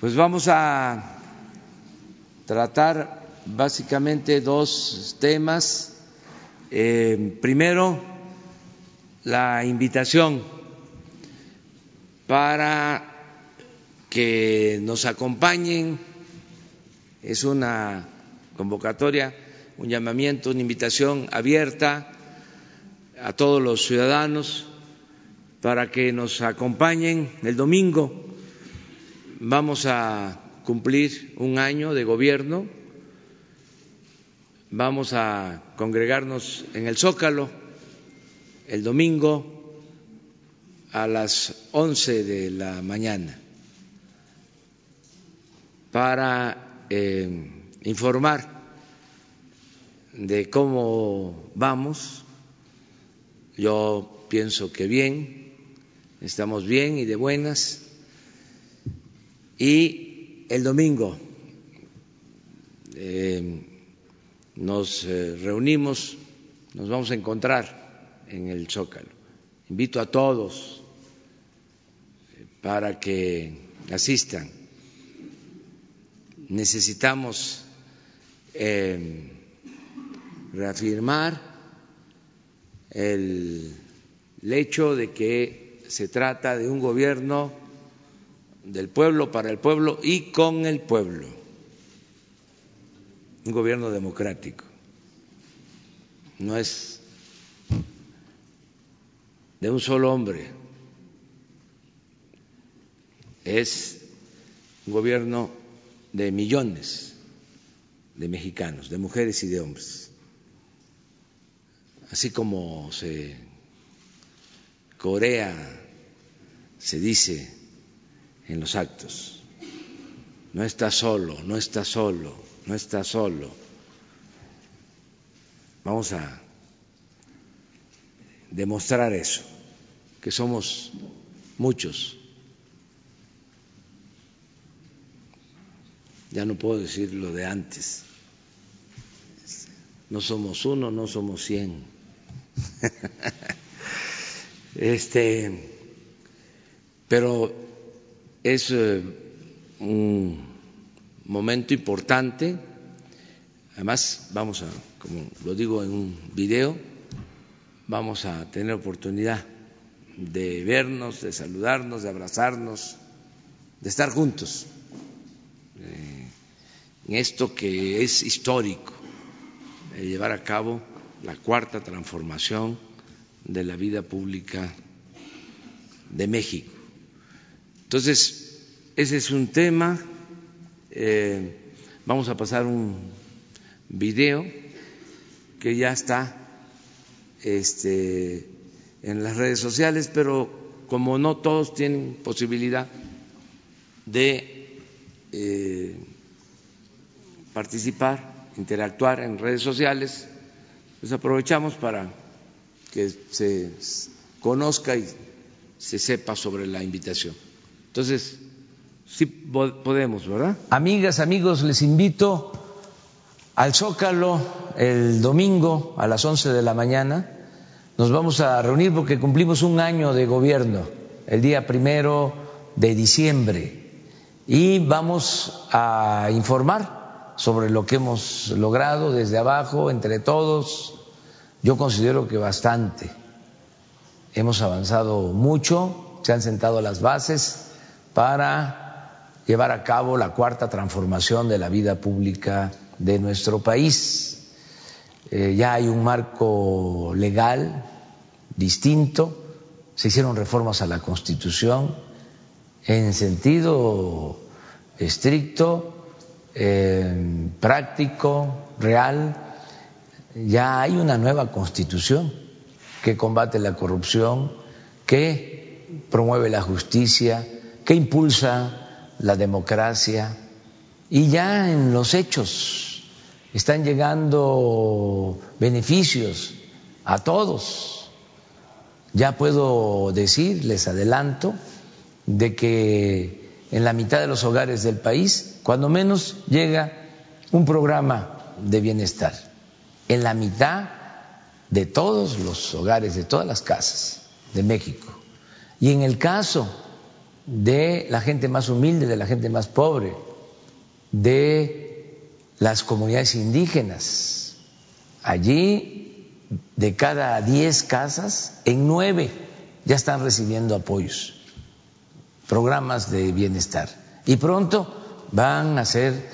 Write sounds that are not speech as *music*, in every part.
Pues vamos a tratar básicamente dos temas. Eh, primero, la invitación para que nos acompañen. Es una convocatoria, un llamamiento, una invitación abierta a todos los ciudadanos para que nos acompañen el domingo. Vamos a cumplir un año de gobierno, vamos a congregarnos en el Zócalo el domingo a las once de la mañana para eh, informar de cómo vamos. Yo pienso que bien, estamos bien y de buenas. Y el domingo eh, nos eh, reunimos, nos vamos a encontrar en el Zócalo. Invito a todos para que asistan. Necesitamos eh, reafirmar el hecho de que se trata de un gobierno del pueblo, para el pueblo y con el pueblo, un gobierno democrático. No es de un solo hombre, es un gobierno de millones de mexicanos, de mujeres y de hombres, así como se corea, se dice en los actos. No está solo, no está solo, no está solo. Vamos a demostrar eso, que somos muchos. Ya no puedo decir lo de antes. No somos uno, no somos cien. *laughs* Este, pero es eh, un momento importante. Además, vamos a, como lo digo en un video, vamos a tener oportunidad de vernos, de saludarnos, de abrazarnos, de estar juntos eh, en esto que es histórico, de llevar a cabo la cuarta transformación de la vida pública de México. Entonces, ese es un tema. Eh, vamos a pasar un video que ya está este, en las redes sociales, pero como no todos tienen posibilidad de eh, participar, interactuar en redes sociales, pues aprovechamos para que se conozca y se sepa sobre la invitación. Entonces, sí podemos, ¿verdad? Amigas, amigos, les invito al Zócalo el domingo a las 11 de la mañana. Nos vamos a reunir porque cumplimos un año de gobierno, el día primero de diciembre, y vamos a informar sobre lo que hemos logrado desde abajo, entre todos. Yo considero que bastante. Hemos avanzado mucho, se han sentado las bases para llevar a cabo la cuarta transformación de la vida pública de nuestro país. Eh, ya hay un marco legal distinto, se hicieron reformas a la Constitución en sentido estricto, práctico, real. Ya hay una nueva Constitución que combate la corrupción, que promueve la justicia, que impulsa la democracia y ya en los hechos están llegando beneficios a todos. Ya puedo decir, les adelanto, de que en la mitad de los hogares del país, cuando menos, llega un programa de bienestar. En la mitad de todos los hogares, de todas las casas de México. Y en el caso de la gente más humilde, de la gente más pobre, de las comunidades indígenas, allí de cada diez casas, en nueve ya están recibiendo apoyos, programas de bienestar. Y pronto van a ser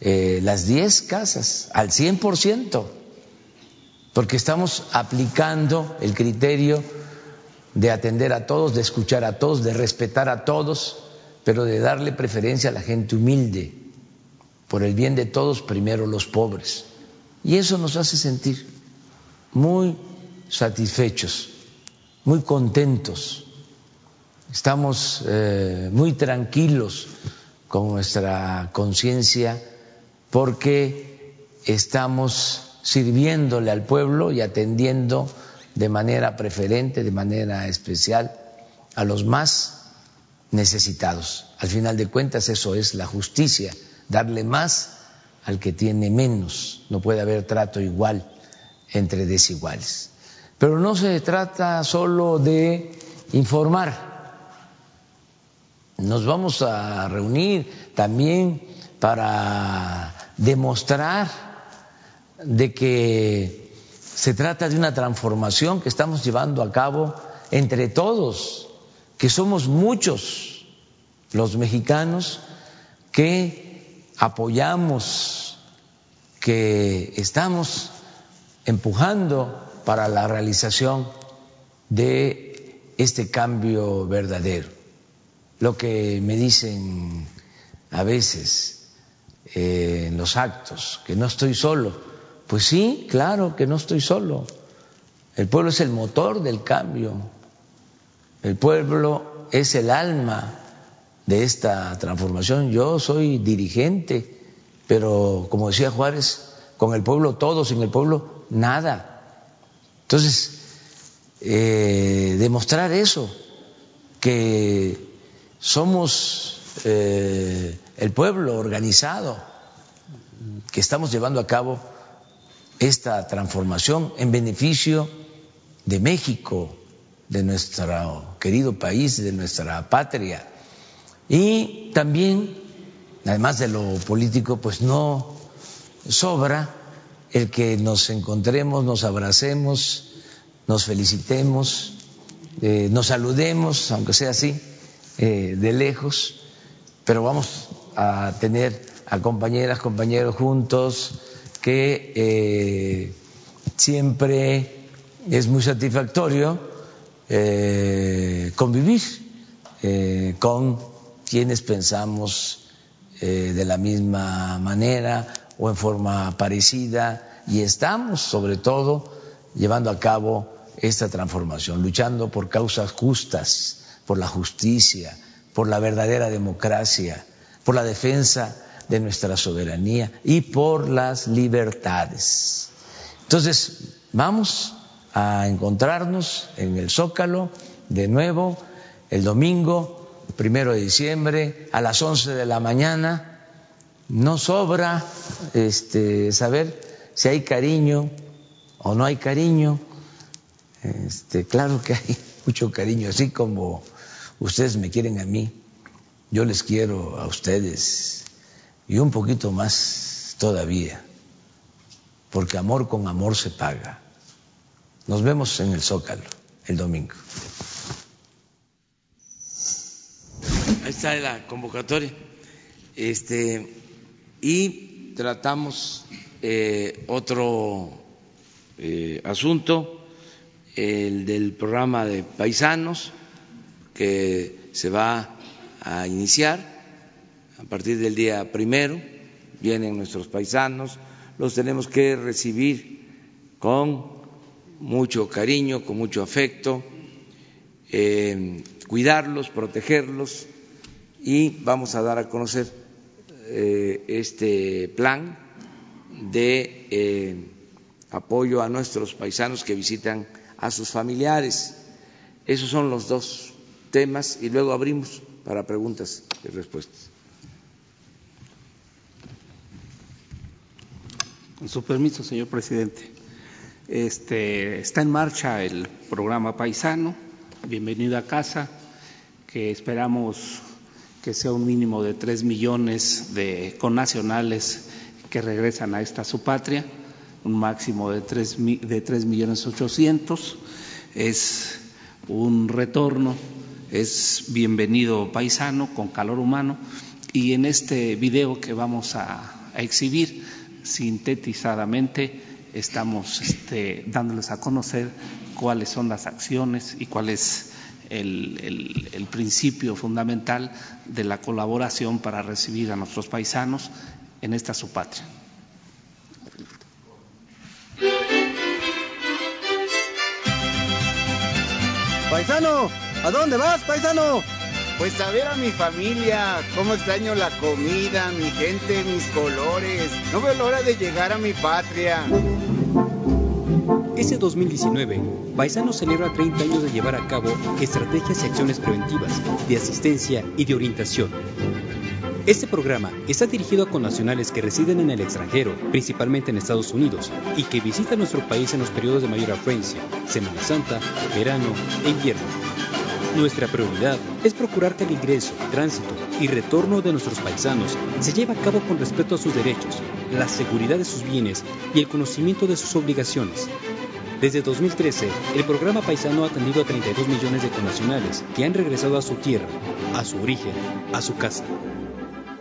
eh, las diez casas al cien por ciento porque estamos aplicando el criterio de atender a todos, de escuchar a todos, de respetar a todos, pero de darle preferencia a la gente humilde, por el bien de todos, primero los pobres. Y eso nos hace sentir muy satisfechos, muy contentos, estamos eh, muy tranquilos con nuestra conciencia porque estamos sirviéndole al pueblo y atendiendo de manera preferente, de manera especial a los más necesitados. Al final de cuentas eso es la justicia, darle más al que tiene menos. No puede haber trato igual entre desiguales. Pero no se trata solo de informar. Nos vamos a reunir también para demostrar de que se trata de una transformación que estamos llevando a cabo entre todos, que somos muchos los mexicanos que apoyamos, que estamos empujando para la realización de este cambio verdadero. Lo que me dicen a veces eh, en los actos, que no estoy solo, pues sí, claro que no estoy solo. El pueblo es el motor del cambio. El pueblo es el alma de esta transformación. Yo soy dirigente, pero como decía Juárez, con el pueblo todo, sin el pueblo nada. Entonces, eh, demostrar eso, que somos eh, el pueblo organizado, que estamos llevando a cabo esta transformación en beneficio de México, de nuestro querido país, de nuestra patria. Y también, además de lo político, pues no sobra el que nos encontremos, nos abracemos, nos felicitemos, eh, nos saludemos, aunque sea así, eh, de lejos, pero vamos a tener a compañeras, compañeros juntos, que eh, siempre es muy satisfactorio eh, convivir eh, con quienes pensamos de la misma manera o en forma parecida y estamos sobre todo llevando a cabo esta transformación, luchando por causas justas, por la justicia, por la verdadera democracia, por la defensa de nuestra soberanía y por las libertades. Entonces, vamos a encontrarnos en el Zócalo de nuevo el domingo, primero de diciembre, a las once de la mañana. No sobra este, saber si hay cariño o no hay cariño. Este, claro que hay *laughs* mucho cariño, así como ustedes me quieren a mí, yo les quiero a ustedes y un poquito más todavía, porque amor con amor se paga. Nos vemos en el Zócalo el domingo. Ahí está la convocatoria. Este, y tratamos eh, otro eh, asunto, el del programa de paisanos, que se va a iniciar a partir del día primero vienen nuestros paisanos, los tenemos que recibir con mucho cariño, con mucho afecto, eh, cuidarlos, protegerlos y vamos a dar a conocer eh, este plan de eh, apoyo a nuestros paisanos que visitan a sus familiares. Esos son los dos temas y luego abrimos para preguntas y respuestas. Con su permiso, señor presidente. Este, está en marcha el programa Paisano, Bienvenido a Casa, que esperamos que sea un mínimo de tres millones de connacionales que regresan a esta su patria, un máximo de tres, de tres millones ochocientos. Es un retorno, es bienvenido paisano con calor humano y en este video que vamos a, a exhibir sintetizadamente estamos este, dándoles a conocer cuáles son las acciones y cuál es el, el, principio fundamental de la colaboración para recibir a nuestros paisanos en esta su patria. Paisano, ¿a dónde vas, paisano? Pues a ver a mi familia, cómo extraño la comida, mi gente, mis colores. No veo la hora de llegar a mi patria. Este 2019, Paisano celebra 30 años de llevar a cabo estrategias y acciones preventivas, de asistencia y de orientación. Este programa está dirigido a connacionales que residen en el extranjero, principalmente en Estados Unidos, y que visitan nuestro país en los periodos de mayor afluencia, Semana Santa, verano e invierno nuestra prioridad es procurar que el ingreso, tránsito y retorno de nuestros paisanos se lleve a cabo con respeto a sus derechos, la seguridad de sus bienes y el conocimiento de sus obligaciones. Desde 2013, el programa Paisano ha atendido a 32 millones de connacionales que han regresado a su tierra, a su origen, a su casa.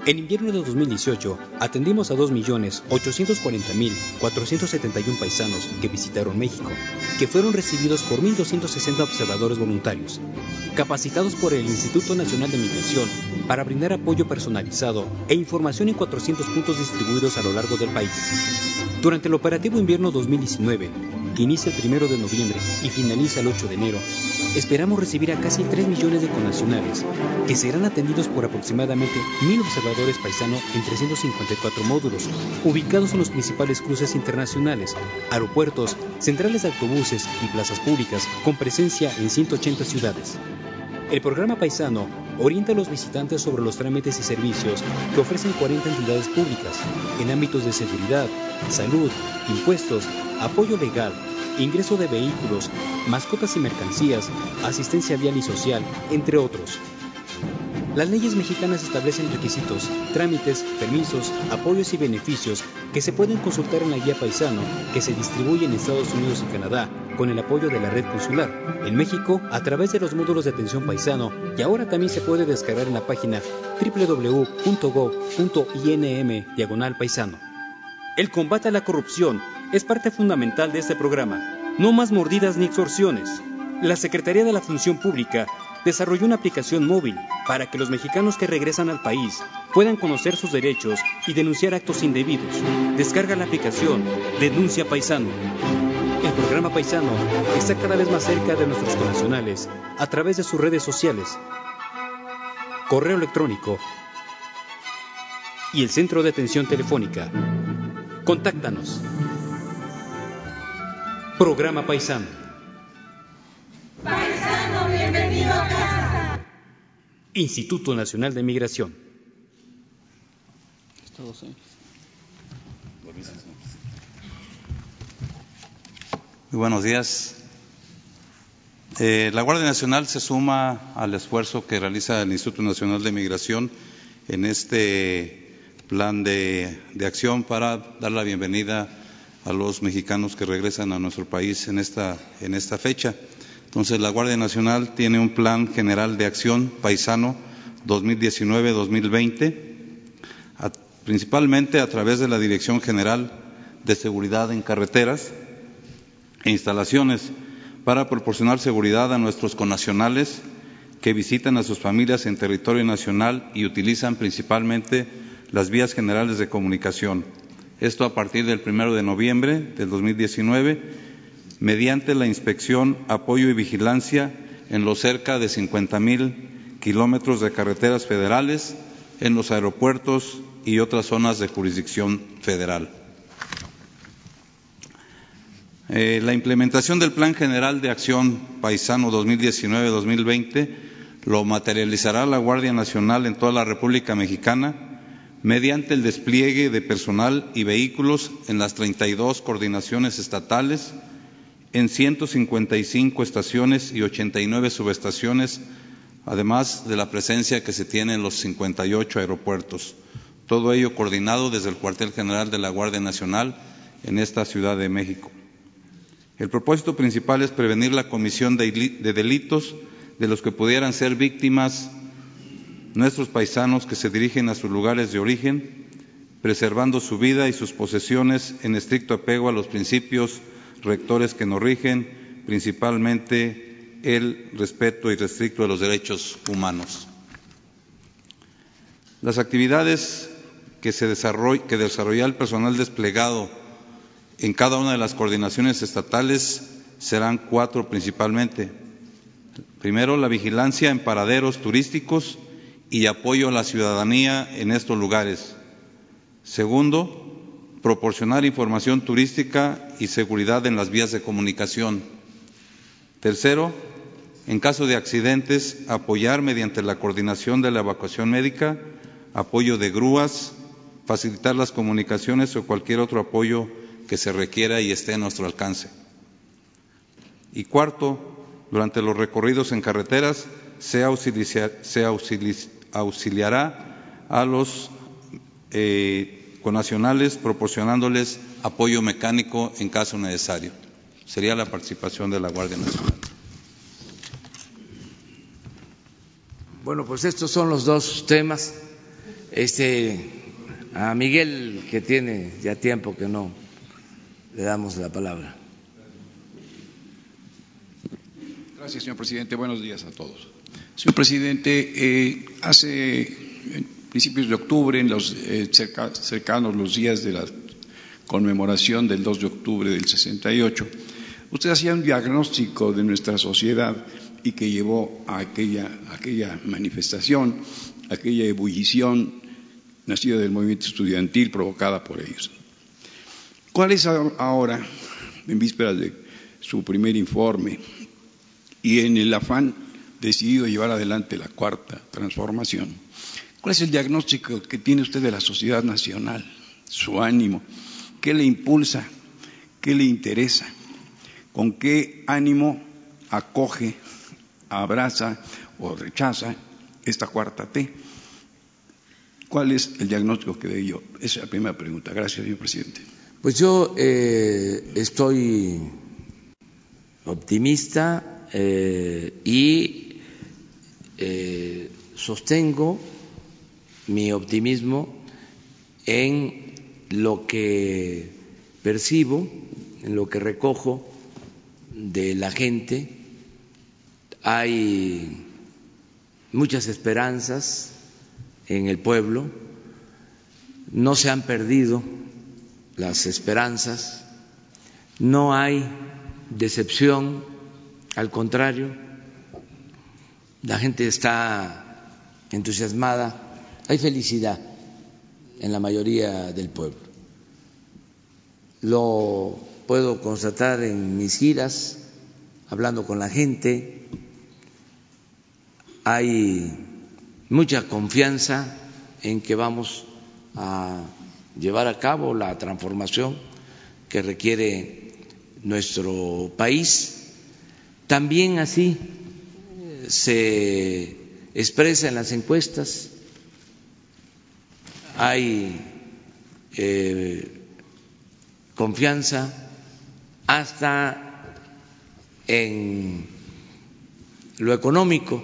En invierno de 2018 atendimos a 2.840.471 paisanos que visitaron México, que fueron recibidos por 1.260 observadores voluntarios, capacitados por el Instituto Nacional de Migración para brindar apoyo personalizado e información en 400 puntos distribuidos a lo largo del país. Durante el operativo invierno 2019, que inicia el 1 de noviembre y finaliza el 8 de enero, esperamos recibir a casi 3 millones de connacionales, que serán atendidos por aproximadamente 1.000 observadores paisanos en 354 módulos, ubicados en los principales cruces internacionales, aeropuertos, centrales de autobuses y plazas públicas, con presencia en 180 ciudades. El programa Paisano orienta a los visitantes sobre los trámites y servicios que ofrecen 40 entidades públicas en ámbitos de seguridad, salud, impuestos, apoyo legal, ingreso de vehículos, mascotas y mercancías, asistencia vial y social, entre otros. Las leyes mexicanas establecen requisitos, trámites, permisos, apoyos y beneficios que se pueden consultar en la guía paisano que se distribuye en Estados Unidos y Canadá con el apoyo de la red consular. En México, a través de los módulos de atención paisano y ahora también se puede descargar en la página www.gov.inm diagonal paisano. El combate a la corrupción es parte fundamental de este programa. No más mordidas ni extorsiones. La Secretaría de la Función Pública desarrolló una aplicación móvil para que los mexicanos que regresan al país puedan conocer sus derechos y denunciar actos indebidos. Descarga la aplicación Denuncia Paisano. El programa Paisano está cada vez más cerca de nuestros connacionales a través de sus redes sociales, correo electrónico y el centro de atención telefónica. Contáctanos. Programa Paisano. Instituto Nacional de Migración. Muy buenos días. Eh, la Guardia Nacional se suma al esfuerzo que realiza el Instituto Nacional de Migración en este plan de, de, acción para dar la bienvenida a los mexicanos que regresan a nuestro país en esta, en esta fecha. Entonces, la Guardia Nacional tiene un plan general de acción paisano 2019-2020, principalmente a través de la Dirección General de Seguridad en Carreteras e Instalaciones, para proporcionar seguridad a nuestros connacionales que visitan a sus familias en territorio nacional y utilizan principalmente las vías generales de comunicación. Esto a partir del primero de noviembre del 2019 mediante la inspección, apoyo y vigilancia en los cerca de 50 mil kilómetros de carreteras federales en los aeropuertos y otras zonas de jurisdicción federal. Eh, la implementación del Plan General de Acción Paisano 2019-2020 lo materializará la Guardia Nacional en toda la República Mexicana mediante el despliegue de personal y vehículos en las 32 coordinaciones estatales, en 155 estaciones y 89 subestaciones, además de la presencia que se tiene en los 58 aeropuertos. Todo ello coordinado desde el cuartel general de la Guardia Nacional en esta Ciudad de México. El propósito principal es prevenir la comisión de delitos de los que pudieran ser víctimas nuestros paisanos que se dirigen a sus lugares de origen, preservando su vida y sus posesiones en estricto apego a los principios rectores que nos rigen, principalmente el respeto irrestricto de los derechos humanos. Las actividades que, se que desarrolla el personal desplegado en cada una de las coordinaciones estatales serán cuatro principalmente. Primero, la vigilancia en paraderos turísticos y apoyo a la ciudadanía en estos lugares. Segundo, proporcionar información turística y seguridad en las vías de comunicación. Tercero, en caso de accidentes, apoyar mediante la coordinación de la evacuación médica, apoyo de grúas, facilitar las comunicaciones o cualquier otro apoyo que se requiera y esté a nuestro alcance. Y cuarto, durante los recorridos en carreteras se, auxiliará a los eh, conacionales proporcionándoles apoyo mecánico en caso necesario. Sería la participación de la Guardia Nacional. Bueno, pues estos son los dos temas. Este, a Miguel, que tiene ya tiempo que no le damos la palabra. Gracias, señor presidente. Buenos días a todos. Señor presidente, eh, hace principios de octubre, en los eh, cercanos los días de la conmemoración del 2 de octubre del 68, usted hacía un diagnóstico de nuestra sociedad y que llevó a aquella, aquella manifestación, aquella ebullición nacida del movimiento estudiantil provocada por ellos. ¿Cuál es ahora, en vísperas de su primer informe y en el afán decidido llevar adelante la cuarta transformación, cuál es el diagnóstico que tiene usted de la sociedad nacional, su ánimo, qué le impulsa, qué le interesa, con qué ánimo acoge, abraza o rechaza esta cuarta T? ¿Cuál es el diagnóstico que de ello? Esa es la primera pregunta. Gracias, señor presidente. Pues yo eh, estoy optimista eh, y eh, sostengo mi optimismo en lo que percibo, en lo que recojo de la gente. Hay muchas esperanzas en el pueblo, no se han perdido las esperanzas, no hay decepción, al contrario, la gente está entusiasmada, hay felicidad en la mayoría del pueblo. Lo puedo constatar en mis giras, hablando con la gente, hay mucha confianza en que vamos a llevar a cabo la transformación que requiere nuestro país. También así se expresa en las encuestas, hay eh, confianza hasta en lo económico.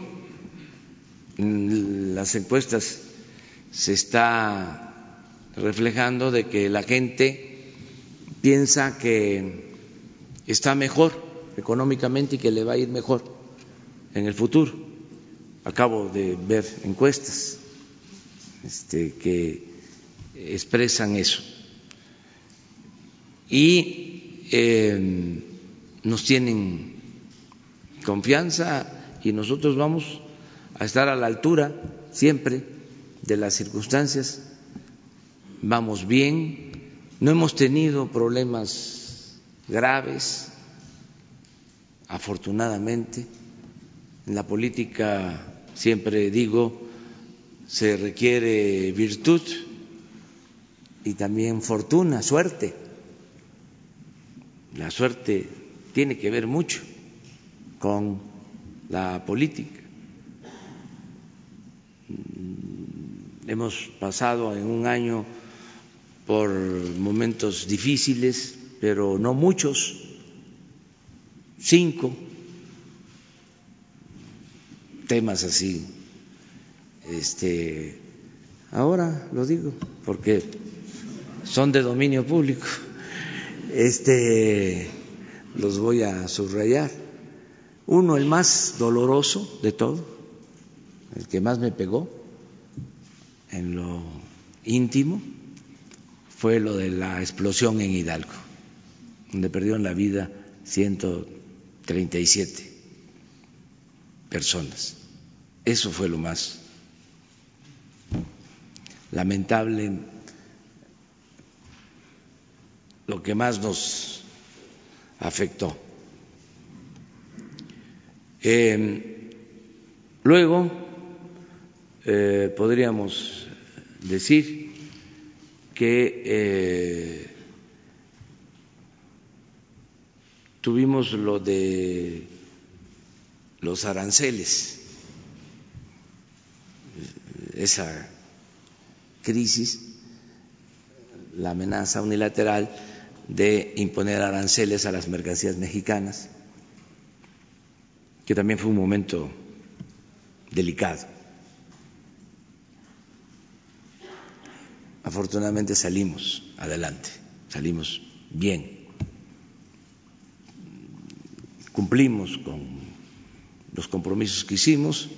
En las encuestas se está reflejando de que la gente piensa que está mejor económicamente y que le va a ir mejor en el futuro. Acabo de ver encuestas este, que expresan eso. Y eh, nos tienen confianza y nosotros vamos a estar a la altura siempre de las circunstancias. Vamos bien, no hemos tenido problemas graves, afortunadamente. En la política, siempre digo, se requiere virtud y también fortuna, suerte. La suerte tiene que ver mucho con la política. Hemos pasado en un año por momentos difíciles, pero no muchos, cinco temas así. Este, ahora lo digo porque son de dominio público. Este, los voy a subrayar. Uno, el más doloroso de todo, el que más me pegó en lo íntimo, fue lo de la explosión en Hidalgo, donde perdieron la vida 137 personas. Eso fue lo más lamentable, lo que más nos afectó. Eh, luego eh, podríamos decir que eh, tuvimos lo de los aranceles, esa crisis, la amenaza unilateral de imponer aranceles a las mercancías mexicanas, que también fue un momento delicado. Afortunadamente salimos adelante, salimos bien, cumplimos con los compromisos que hicimos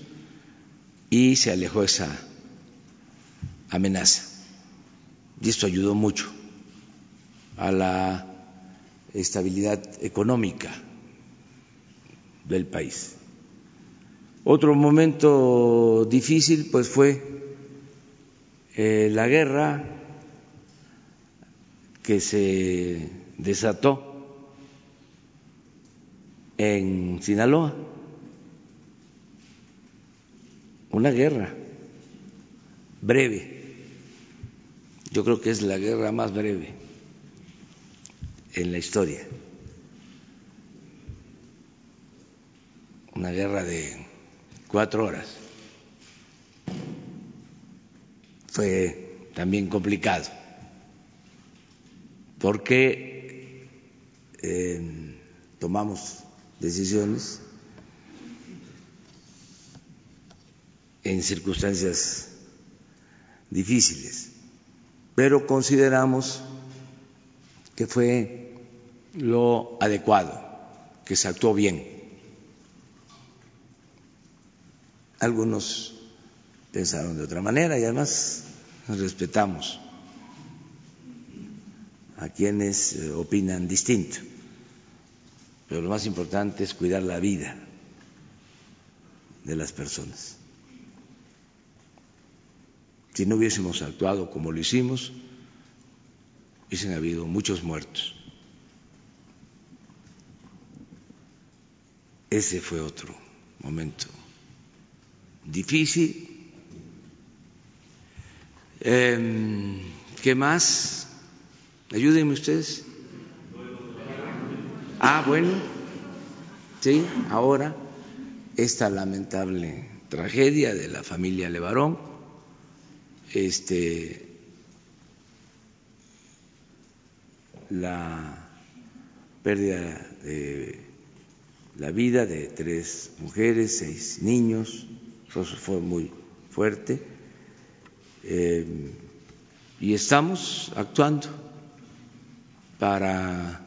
y se alejó esa amenaza. Y esto ayudó mucho a la estabilidad económica del país. Otro momento difícil pues fue eh, la guerra que se desató en Sinaloa, una guerra breve, yo creo que es la guerra más breve en la historia. Una guerra de cuatro horas. Fue también complicado, porque eh, tomamos decisiones en circunstancias difíciles, pero consideramos que fue lo adecuado, que se actuó bien. Algunos pensaron de otra manera y además respetamos a quienes eh, opinan distinto, pero lo más importante es cuidar la vida de las personas. Si no hubiésemos actuado como lo hicimos, hubiesen habido muchos muertos. Ese fue otro momento difícil. Eh, ¿Qué más? Ayúdenme ustedes. Ah, bueno, sí, ahora esta lamentable tragedia de la familia Levarón este, la pérdida de la vida de tres mujeres, seis niños, eso fue muy fuerte. Eh, y estamos actuando para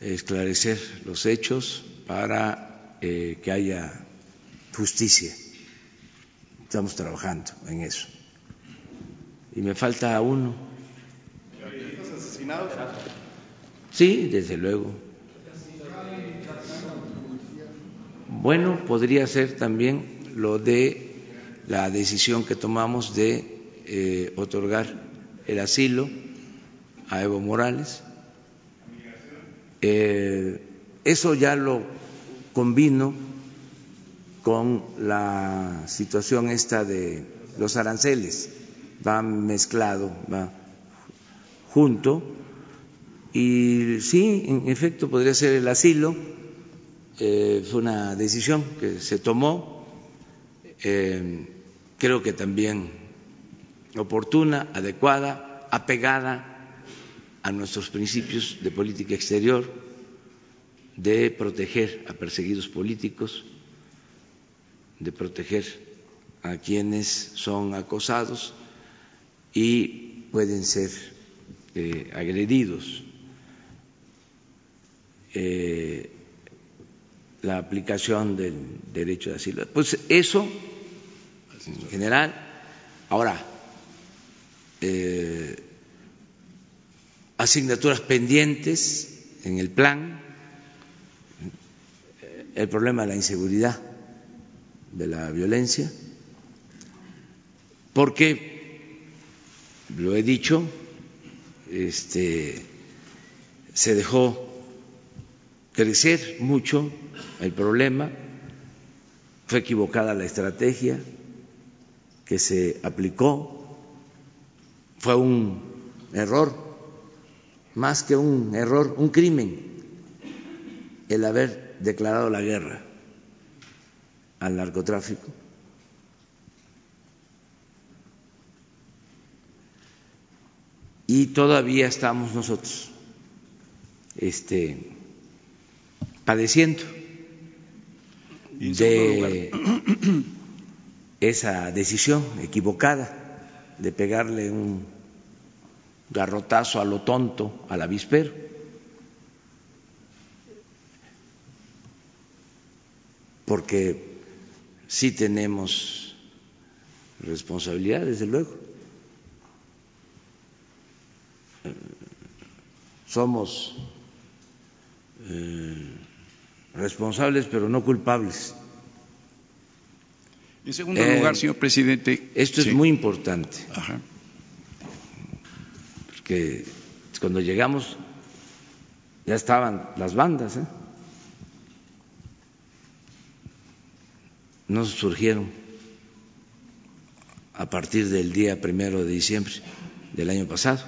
esclarecer los hechos, para eh, que haya justicia. Estamos trabajando en eso y me falta uno. asesinados? Sí, desde luego. Bueno, podría ser también lo de la decisión que tomamos de eh, otorgar el asilo a Evo Morales. Eh, eso ya lo combino con la situación esta de los aranceles, va mezclado, va junto, y sí, en efecto, podría ser el asilo, eh, fue una decisión que se tomó, eh, creo que también oportuna, adecuada, apegada a nuestros principios de política exterior, de proteger a perseguidos políticos, de proteger a quienes son acosados y pueden ser eh, agredidos. Eh, la aplicación del derecho de asilo. Pues eso, en general, ahora, eh, asignaturas pendientes en el plan, el problema de la inseguridad, de la violencia, porque, lo he dicho, este, se dejó crecer mucho el problema, fue equivocada la estrategia que se aplicó, fue un error, más que un error, un crimen, el haber declarado la guerra al narcotráfico. Y todavía estamos nosotros este, padeciendo de *clears throat* esa decisión equivocada de pegarle un garrotazo a lo tonto al avispero. Porque sí tenemos responsabilidad, desde luego. Somos eh, responsables, pero no culpables. En segundo lugar, Eh, señor presidente. Esto es muy importante, Ajá. porque cuando llegamos ya estaban las bandas, ¿eh? no surgieron a partir del día primero de diciembre del año pasado,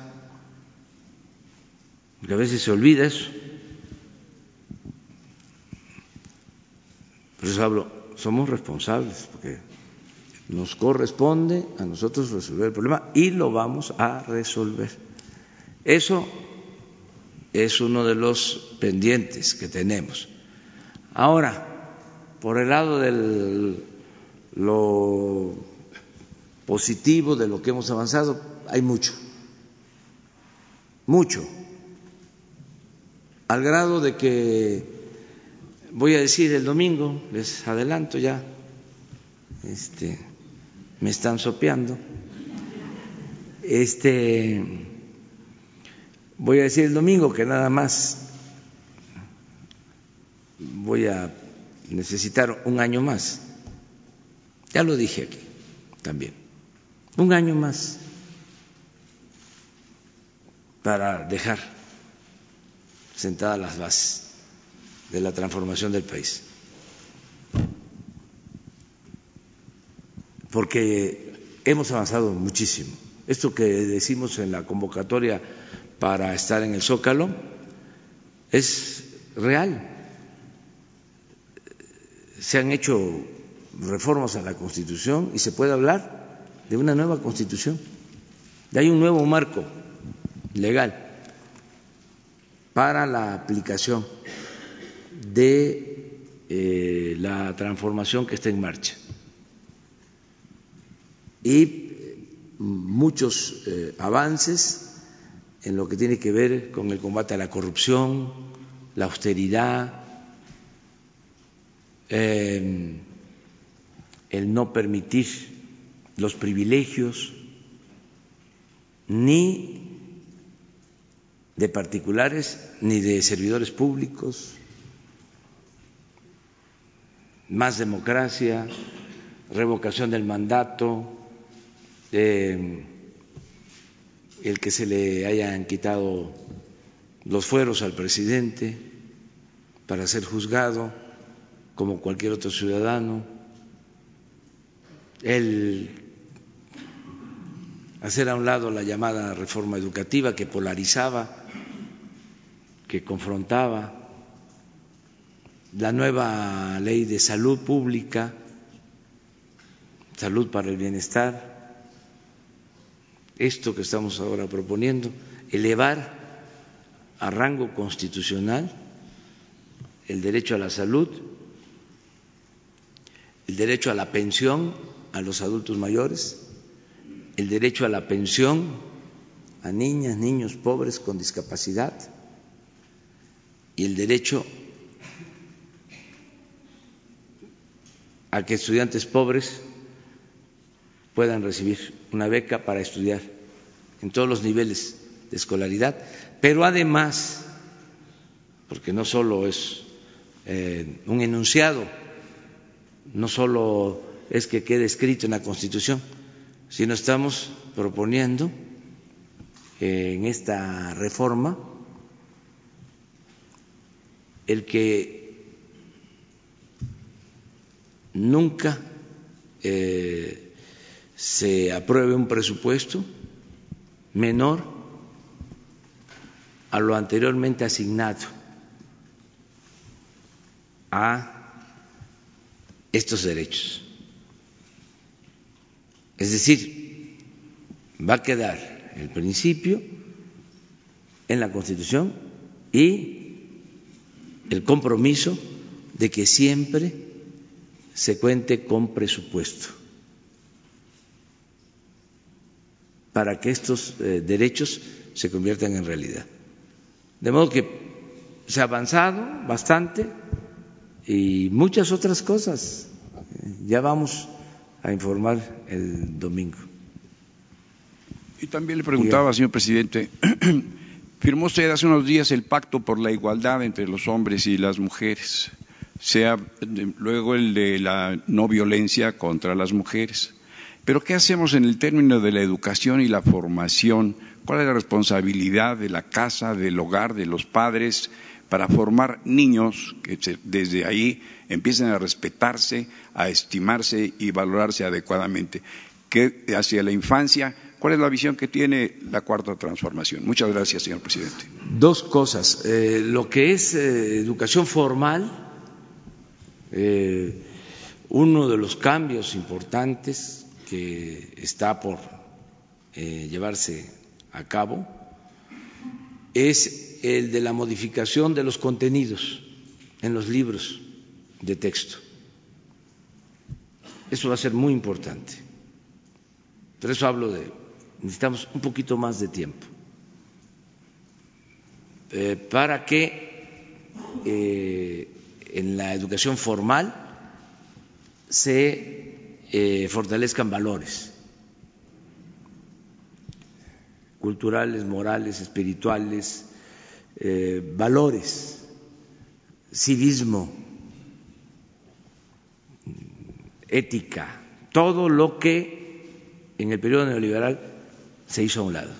porque a veces se olvida eso. Por eso hablo, somos responsables, porque nos corresponde a nosotros resolver el problema y lo vamos a resolver. Eso es uno de los pendientes que tenemos. Ahora, por el lado de lo positivo de lo que hemos avanzado, hay mucho, mucho, al grado de que voy a decir el domingo, les adelanto ya, este, me están sopeando, este, voy a decir el domingo que nada más voy a necesitar un año más, ya lo dije aquí también, un año más para dejar sentadas las bases de la transformación del país. Porque hemos avanzado muchísimo. Esto que decimos en la convocatoria para estar en el Zócalo es real. Se han hecho reformas a la Constitución y se puede hablar de una nueva Constitución. Hay un nuevo marco legal para la aplicación de eh, la transformación que está en marcha. Y eh, muchos eh, avances en lo que tiene que ver con el combate a la corrupción, la austeridad, el no permitir los privilegios ni de particulares ni de servidores públicos, más democracia, revocación del mandato, el que se le hayan quitado los fueros al presidente para ser juzgado como cualquier otro ciudadano, el hacer a un lado la llamada reforma educativa que polarizaba, que confrontaba, la nueva ley de salud pública, salud para el bienestar, esto que estamos ahora proponiendo, elevar a rango constitucional el derecho a la salud, el derecho a la pensión a los adultos mayores, el derecho a la pensión a niñas, niños pobres con discapacidad y el derecho a que estudiantes pobres puedan recibir una beca para estudiar en todos los niveles de escolaridad, pero además, porque no solo es eh, un enunciado, no solo es que quede escrito en la Constitución, sino estamos proponiendo eh, en esta reforma el que nunca eh, se apruebe un presupuesto menor a lo anteriormente asignado a estos derechos. Es decir, va a quedar el principio en la Constitución y el compromiso de que siempre se cuente con presupuesto para que estos eh, derechos se conviertan en realidad. De modo que se ha avanzado bastante y muchas otras cosas. Ya vamos a informar el domingo. Y también le preguntaba, señor presidente, *clears throat* firmó usted hace unos días el pacto por la igualdad entre los hombres y las mujeres, sea luego el de la no violencia contra las mujeres. Pero ¿qué hacemos en el término de la educación y la formación? ¿Cuál es la responsabilidad de la casa, del hogar, de los padres para formar niños que desde ahí empiecen a respetarse, a estimarse y valorarse adecuadamente? ¿Qué hacia la infancia? ¿Cuál es la visión que tiene la cuarta transformación? Muchas gracias, señor presidente. Dos cosas. Eh, lo que es eh, educación formal, eh, uno de los cambios importantes que está por llevarse a cabo es el de la modificación de los contenidos en los libros de texto. Eso va a ser muy importante. Por eso hablo de, necesitamos un poquito más de tiempo eh, para que eh, en la educación formal se eh, fortalezcan valores culturales, morales, espirituales, eh, valores, civismo, ética, todo lo que en el periodo neoliberal se hizo a un lado.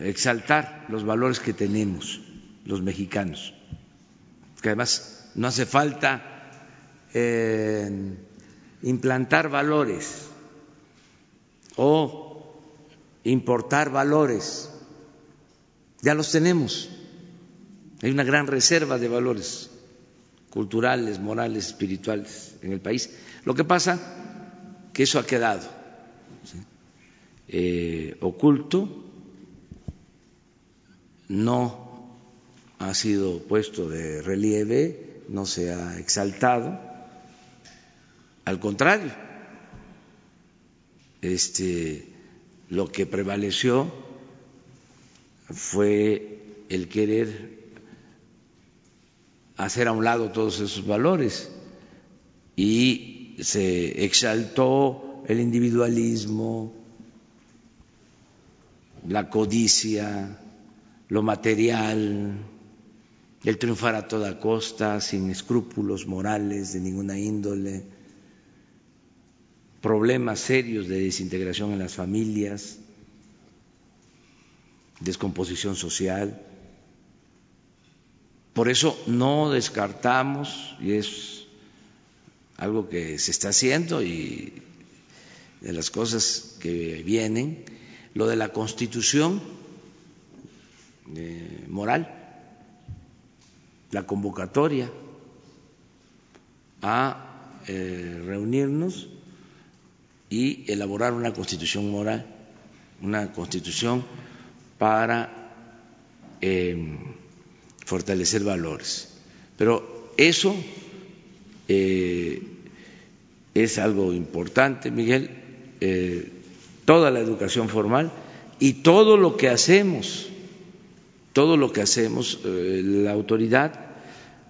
Exaltar los valores que tenemos los mexicanos, que además no hace falta implantar valores o importar valores. Ya los tenemos. Hay una gran reserva de valores culturales, morales, espirituales en el país. Lo que pasa que eso ha quedado eh, oculto, no ha sido puesto de relieve, no se ha exaltado al contrario, este, lo que prevaleció fue el querer hacer a un lado todos esos valores. Y se exaltó el individualismo, la codicia, lo material, el triunfar a toda costa, sin escrúpulos morales de ninguna índole, problemas serios de desintegración en las familias, descomposición social. Por eso no descartamos, y es algo que se está haciendo y de las cosas que vienen, lo de la constitución eh, moral la convocatoria a eh, reunirnos y elaborar una constitución moral, una constitución para em, fortalecer valores. Pero eso eh, es algo importante, Miguel, eh, toda la educación formal y todo lo que hacemos, todo lo que hacemos, la autoridad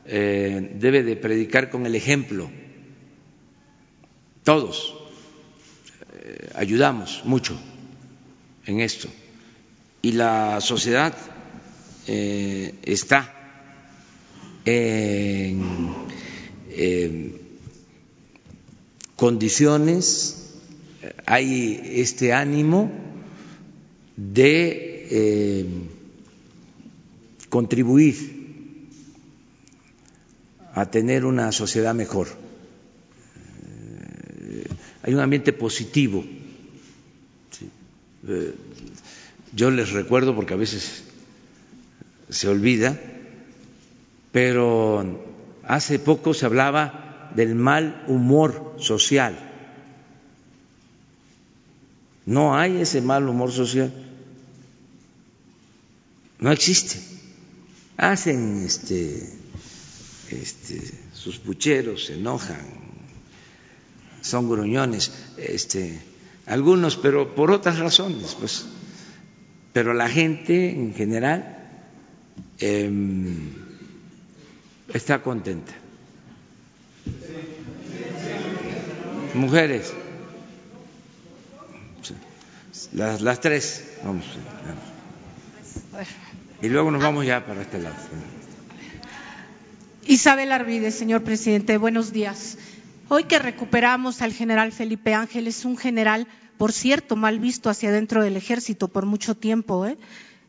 eh, debe de predicar con el ejemplo. Todos eh, ayudamos mucho en esto y la sociedad eh, está en condiciones, hay este ánimo de contribuir a tener una sociedad mejor. Eh, hay un ambiente positivo. Eh, yo les recuerdo porque a veces se olvida, pero hace poco se hablaba del mal humor social. No hay ese mal humor social. No existe. Hacen este este, sus pucheros se enojan, son gruñones, este, algunos, pero por otras razones, pues. Pero la gente en general em, está contenta. Mujeres, las, tres, vamos. Y luego nos vamos ya para este lado. Isabel Arvides, señor presidente, buenos días. Hoy que recuperamos al general Felipe Ángeles, un general, por cierto, mal visto hacia dentro del ejército por mucho tiempo, ¿eh?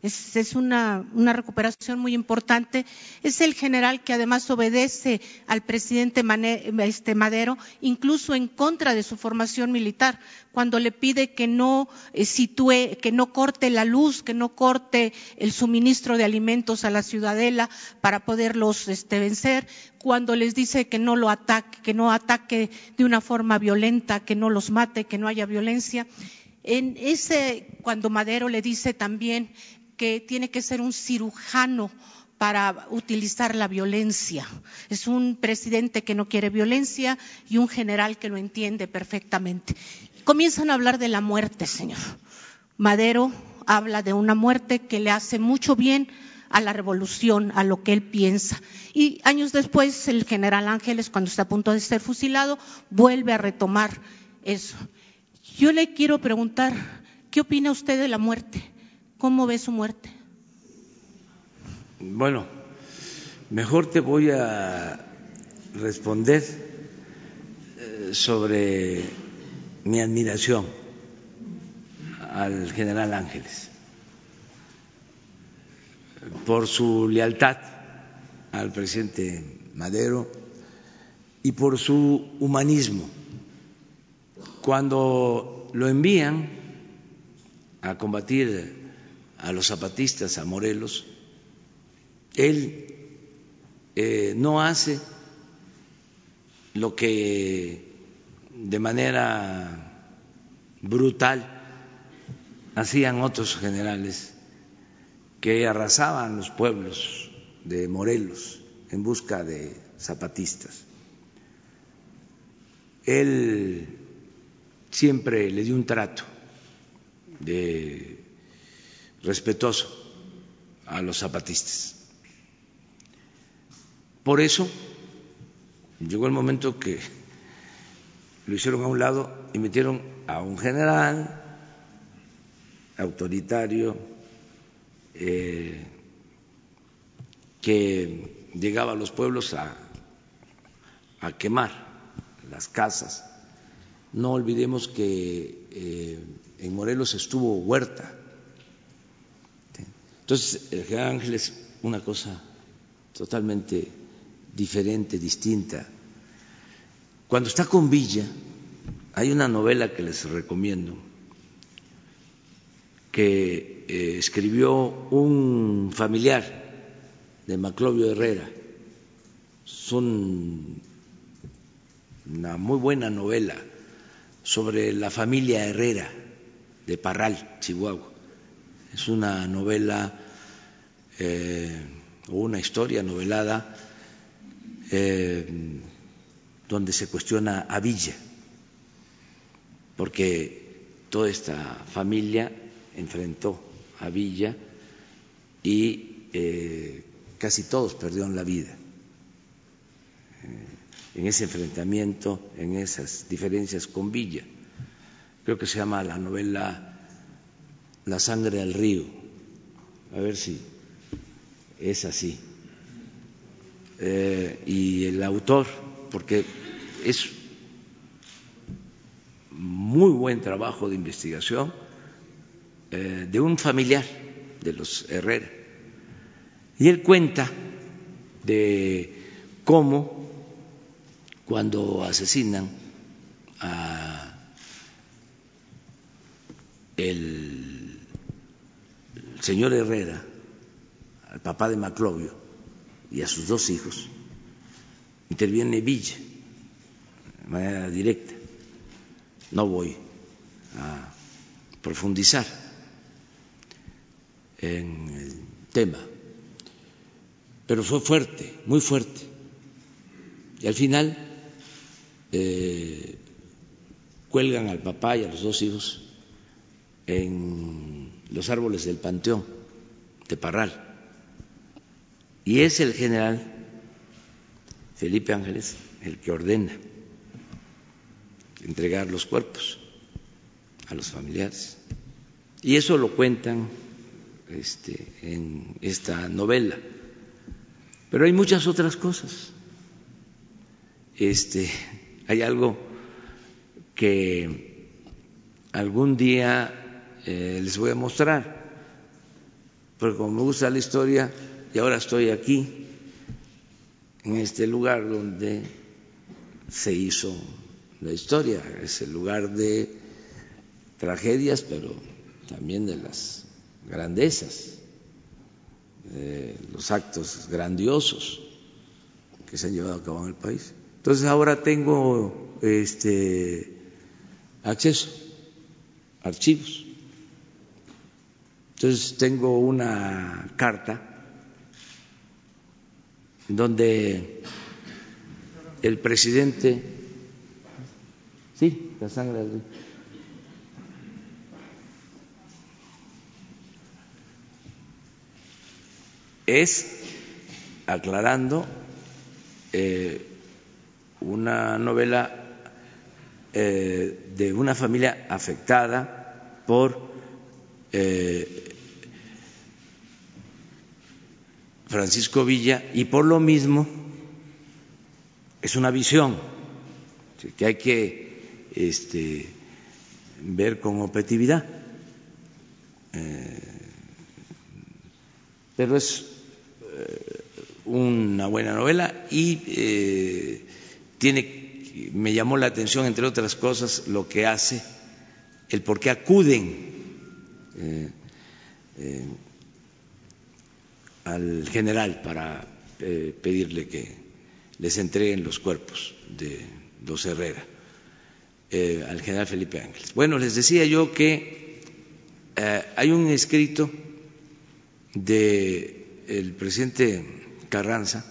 Es, una, recuperación muy importante. Es el general que además obedece al presidente este, Madero, incluso en contra de su formación militar, cuando le pide que no eh, sitúe, que no corte la luz, que no corte el suministro de alimentos a la ciudadela para poderlos este, vencer, cuando les dice que no lo ataque, que no ataque de una forma violenta, que no los mate, que no haya violencia. En ese, cuando Madero le dice también que tiene que ser un cirujano para utilizar la violencia. Es un presidente que no quiere violencia y un general que lo entiende perfectamente. Comienzan a hablar de la muerte, señor. Madero habla de una muerte que le hace mucho bien a la revolución, a lo que él piensa. Y años después, el general Ángeles, cuando está a punto de ser fusilado, vuelve a retomar eso. Yo le quiero preguntar, ¿qué opina usted de la muerte? ¿Cómo ve su muerte? Bueno, mejor te voy a responder eh, sobre mi admiración al general Ángeles por su lealtad al presidente Madero y por su humanismo. Cuando lo envían a combatir a los zapatistas, a Morelos, él eh, no hace lo que de manera brutal hacían otros generales que arrasaban los pueblos de Morelos en busca de zapatistas. Él siempre le dio un trato de respetuoso a los zapatistas. Por eso llegó el momento que lo hicieron a un lado y metieron a un general autoritario eh, que llegaba a los pueblos a, quemar las casas. No olvidemos que eh, en Morelos estuvo Huerta. Entonces, el General Ángel es una cosa totalmente diferente, distinta. Cuando está con Villa, hay una novela que les recomiendo, que eh, escribió un familiar de Maclovio Herrera. Es una muy buena novela sobre la familia Herrera de Parral, Chihuahua. Es una novela eh, o una historia novelada eh, donde se cuestiona a Villa, porque toda esta familia enfrentó a Villa y eh, casi todos perdieron la vida en ese enfrentamiento, en esas diferencias con Villa. Creo que se llama la novela La sangre al río. A ver si es así. Eh, y el autor, porque es muy buen trabajo de investigación eh, de un familiar de los Herrera. Y él cuenta de cómo cuando asesinan a el señor Herrera, al papá de Maclovio y a sus dos hijos, interviene Villa de manera directa. No voy a profundizar en el tema, pero fue fuerte, muy fuerte. Y al final eh, cuelgan al papá y a los dos hijos en los árboles del Panteón de Parral. Y es el general Felipe Ángeles el que ordena entregar los cuerpos a los familiares. Y eso lo cuentan este, en esta novela. Pero hay muchas otras cosas. Este, hay algo que algún día eh, les voy a mostrar, porque como me gusta la historia y ahora estoy aquí, en este lugar donde se hizo la historia, es el lugar de tragedias, pero también de las grandezas, los actos grandiosos que se han llevado a cabo en el país. Entonces ahora tengo este acceso a archivos. Entonces tengo una carta donde el presidente, sí, la sangre es aclarando eh, una novela eh, de una familia afectada por eh, Francisco Villa y por lo mismo es una visión que hay que este, ver con objetividad. pero es una buena novela y eh, tiene, me llamó la atención, entre otras cosas, lo que hace, el por qué acuden eh, eh, al general para pedirle que les entreguen los cuerpos de los Herrera, al general Felipe Ángeles. Bueno, les decía yo que hay un escrito del presidente Carranza,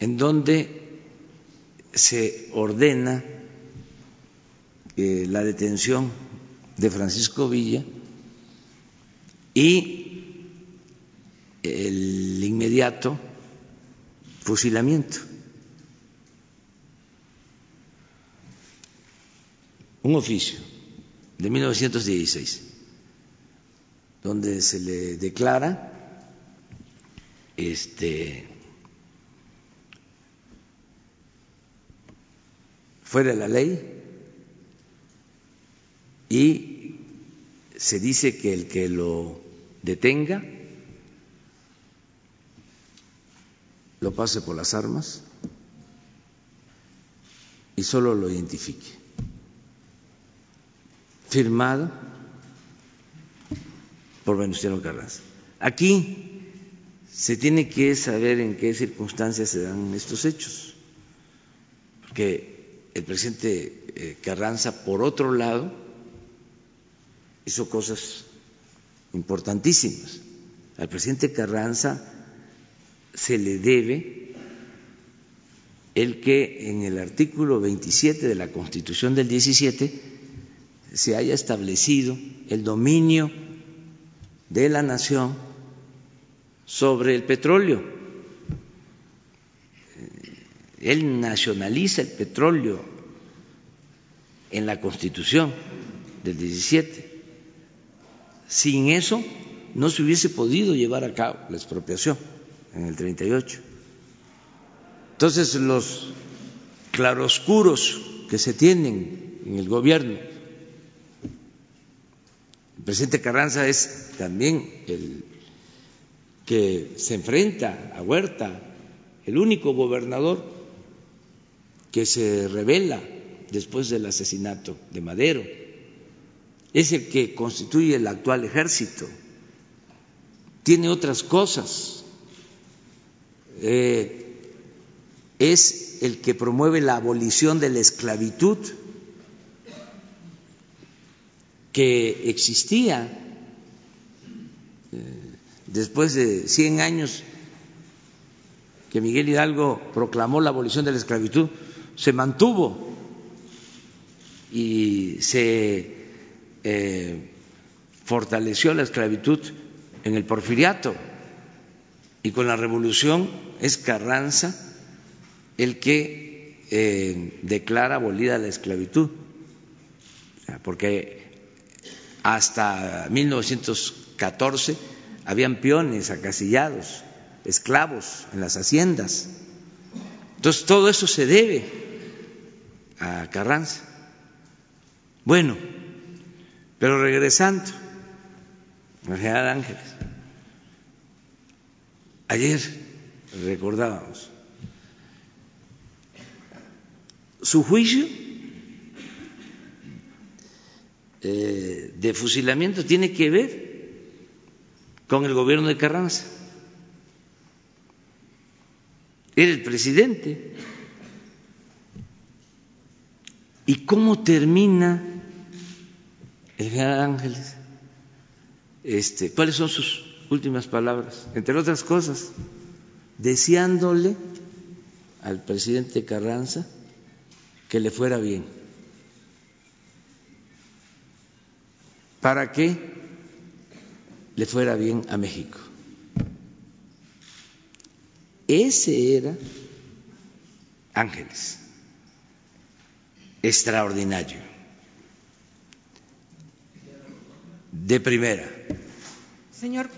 en donde se ordena eh, la detención de Francisco Villa y el inmediato fusilamiento. Un oficio de 1916, donde se le declara este, fuera de la ley y se dice que el que lo detenga lo pase por las armas y solo lo identifique. Firmado por Venustiano Carranza. Aquí se tiene que saber en qué circunstancias se dan estos hechos, porque el presidente eh, Carranza, por otro lado, hizo cosas importantísimas. Al presidente Carranza se le debe el que en el artículo 27 de la Constitución del 17 se haya establecido el dominio de la nación sobre el petróleo. Él nacionaliza el petróleo en la Constitución del 17. Sin eso no se hubiese podido llevar a cabo la expropiación en el 38. Entonces los claroscuros que se tienen en el gobierno, el presidente Carranza es también el que se enfrenta a Huerta, el único gobernador que se revela después del asesinato de Madero, es el que constituye el actual ejército, tiene otras cosas, eh, es el que promueve la abolición de la esclavitud que existía eh, después de 100 años que Miguel Hidalgo proclamó la abolición de la esclavitud, se mantuvo y se eh, fortaleció la esclavitud en el porfiriato y con la revolución es Carranza el que eh, declara abolida la esclavitud, porque hasta 1914 habían peones acasillados, esclavos en las haciendas. Entonces todo eso se debe a Carranza. Bueno, pero regresando al general Ángeles, ayer recordábamos su juicio eh, de fusilamiento tiene que ver con el gobierno de Carranza. Era el presidente. ¿Y cómo termina el general Ángeles? Este, ¿Cuáles son sus últimas palabras? Entre otras cosas, deseándole al presidente Carranza que le fuera bien. ¿Para qué? le fuera bien a México. Ese era Ángeles, extraordinario, de primera. Señor.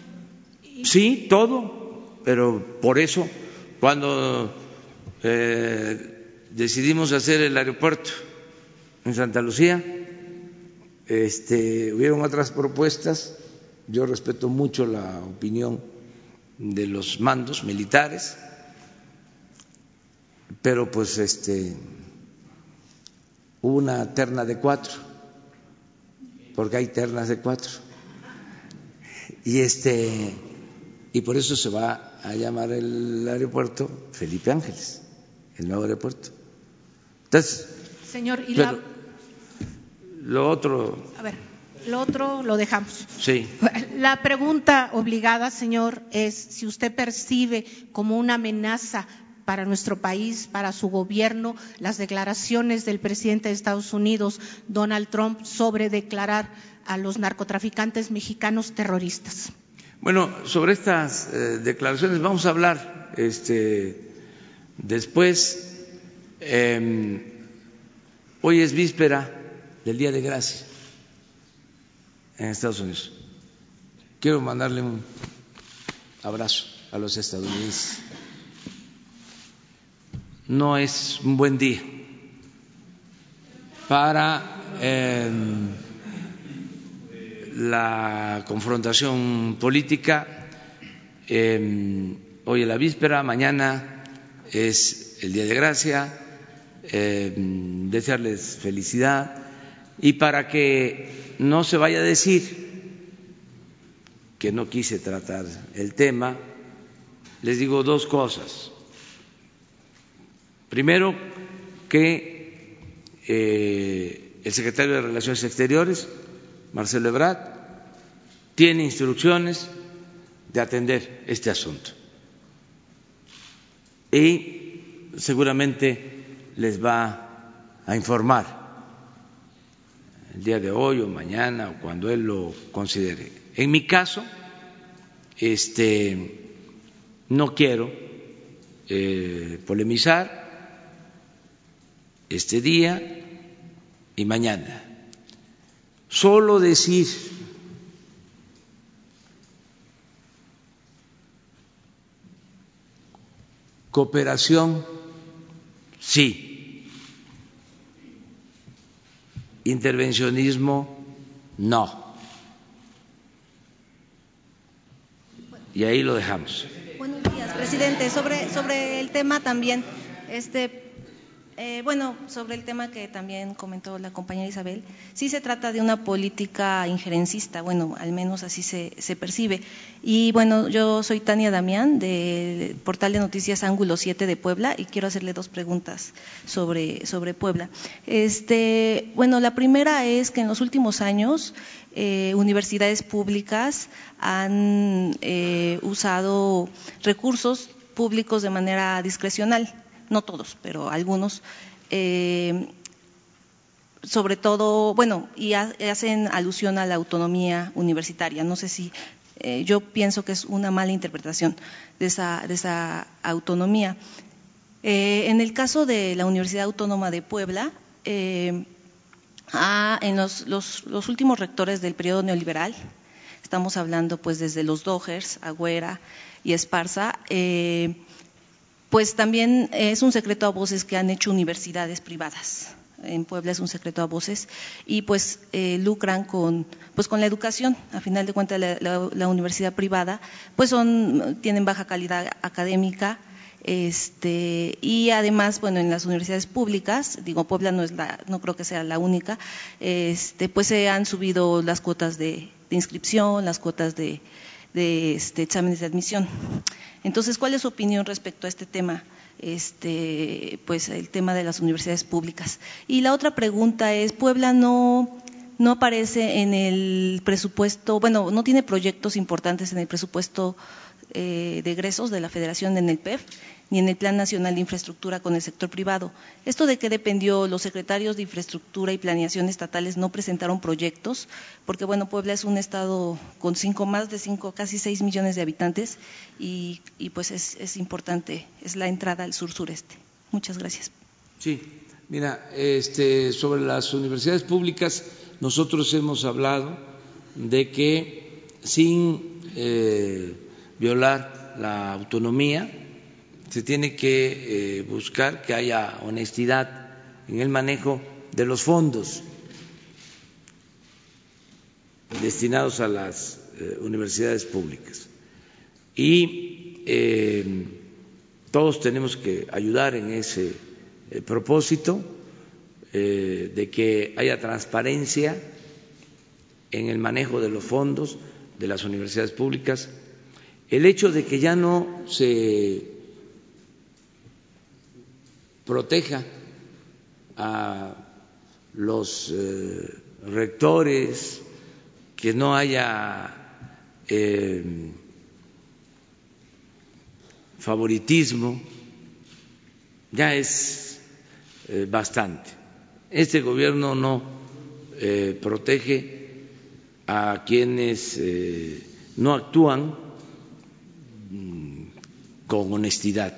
Sí, todo, pero por eso cuando eh, decidimos hacer el aeropuerto en Santa Lucía, este, hubieron otras propuestas yo respeto mucho la opinión de los mandos militares, pero pues este hubo una terna de cuatro, porque hay ternas de cuatro. Y este y por eso se va a llamar el aeropuerto Felipe Ángeles, el nuevo aeropuerto. Entonces, señor, ¿y lo otro. A ver lo otro lo dejamos. Sí. *laughs* La pregunta obligada, señor, es si usted percibe como una amenaza para nuestro país, para su gobierno, las declaraciones del presidente de Estados Unidos, Donald Trump, sobre declarar a los narcotraficantes mexicanos terroristas. Bueno, sobre estas eh, declaraciones vamos a hablar este, después. Em, hoy es víspera del Día de Gracia en Estados Unidos. Quiero mandarle un abrazo a los estadounidenses. No es un buen día para eh, la confrontación política. Eh, hoy es la víspera, mañana es el Día de Gracia, eh, desearles felicidad y para que no se vaya a decir que no quise tratar el tema, les digo dos cosas. Primero, que eh, el secretario de Relaciones Exteriores, Marcelo Ebrard, tiene instrucciones de atender este asunto. Y seguramente les va a informar el día de hoy o mañana o cuando él lo considere. En mi caso, este, no quiero eh, polemizar este día y mañana. Solo decir cooperación, sí. Intervencionismo, no. Y ahí lo dejamos. Buenos días, presidente. Sobre, sobre el tema también, este, eh, bueno, sobre el tema que también comentó la compañera Isabel, sí se trata de una política injerencista, bueno, al menos así se, percibe. Y bueno, yo soy Tania Damián, del portal de noticias Ángulo 7 de Puebla, y quiero hacerle dos preguntas sobre, sobre Puebla. Este, bueno, la primera es que en los últimos años eh, universidades públicas han eh, usado recursos públicos de manera discrecional no todos, pero algunos, eh, sobre todo, bueno, y hacen alusión a la autonomía universitaria. No sé si eh, yo pienso que es una mala interpretación de esa, autonomía. Eh, en el caso de la Universidad Autónoma de Puebla, en los, los, últimos rectores del periodo neoliberal, estamos hablando pues desde los Dogers, Agüera y Esparza, pues también es un secreto a voces que han hecho universidades privadas. En Puebla es un secreto a voces y pues eh, lucran con pues con la educación. A final de cuentas la, universidad privada pues son tienen baja calidad académica este, y además, bueno, en las universidades públicas, digo, Puebla no es la, no creo que sea la única, este, pues se han subido las cuotas de inscripción, las cuotas de, de este, exámenes de admisión. Entonces, ¿cuál es su opinión respecto a este tema? Este, pues el tema de las universidades públicas. Y la otra pregunta es, Puebla no, no aparece en el presupuesto, bueno, no tiene proyectos importantes en el presupuesto eh, de egresos de la Federación en el PEF ni en el Plan Nacional de Infraestructura con el sector privado. ¿Esto de qué dependió? Los secretarios de Infraestructura y Planeación estatales no presentaron proyectos, porque bueno, Puebla es un estado con cinco, más de cinco, casi seis millones de habitantes y, pues es, importante, es la entrada al sur-sureste. Muchas gracias. Sí, mira, este, sobre las universidades públicas, nosotros hemos hablado de que sin eh, violar la autonomía, se tiene que eh, buscar que haya honestidad en el manejo de los fondos destinados a las eh, universidades públicas. Y eh, todos tenemos que ayudar en ese propósito de que haya transparencia en el manejo de los fondos de las universidades públicas. El hecho de que ya no se proteja a los eh, rectores, que no haya eh, favoritismo, ya es eh, bastante. Este gobierno no protege a quienes no actúan mm, con honestidad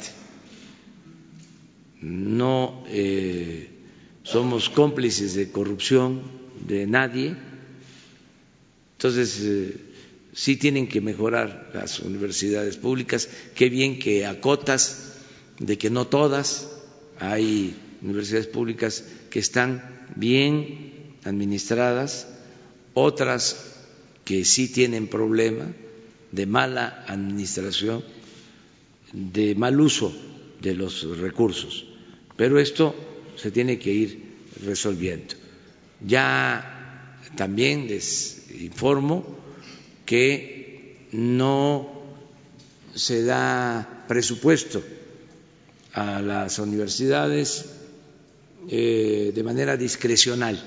no eh, somos cómplices de corrupción de nadie. Entonces, eh, sí tienen que mejorar las universidades públicas. Qué bien que acotas de que no todas, hay universidades públicas que están bien administradas, otras que sí tienen problema de mala administración, de mal uso de los recursos. Pero esto se tiene que ir resolviendo. Ya también les informo que no se da presupuesto a las universidades eh, de manera discrecional.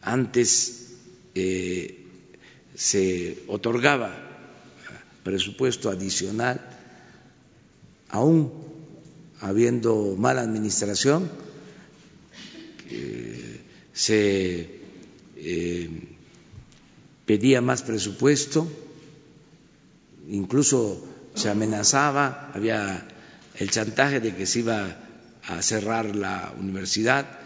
Antes eh, se otorgaba presupuesto adicional, aún habiendo mala administración, eh, se pedía más presupuesto, incluso se amenazaba, había el chantaje de que se iba a cerrar la universidad,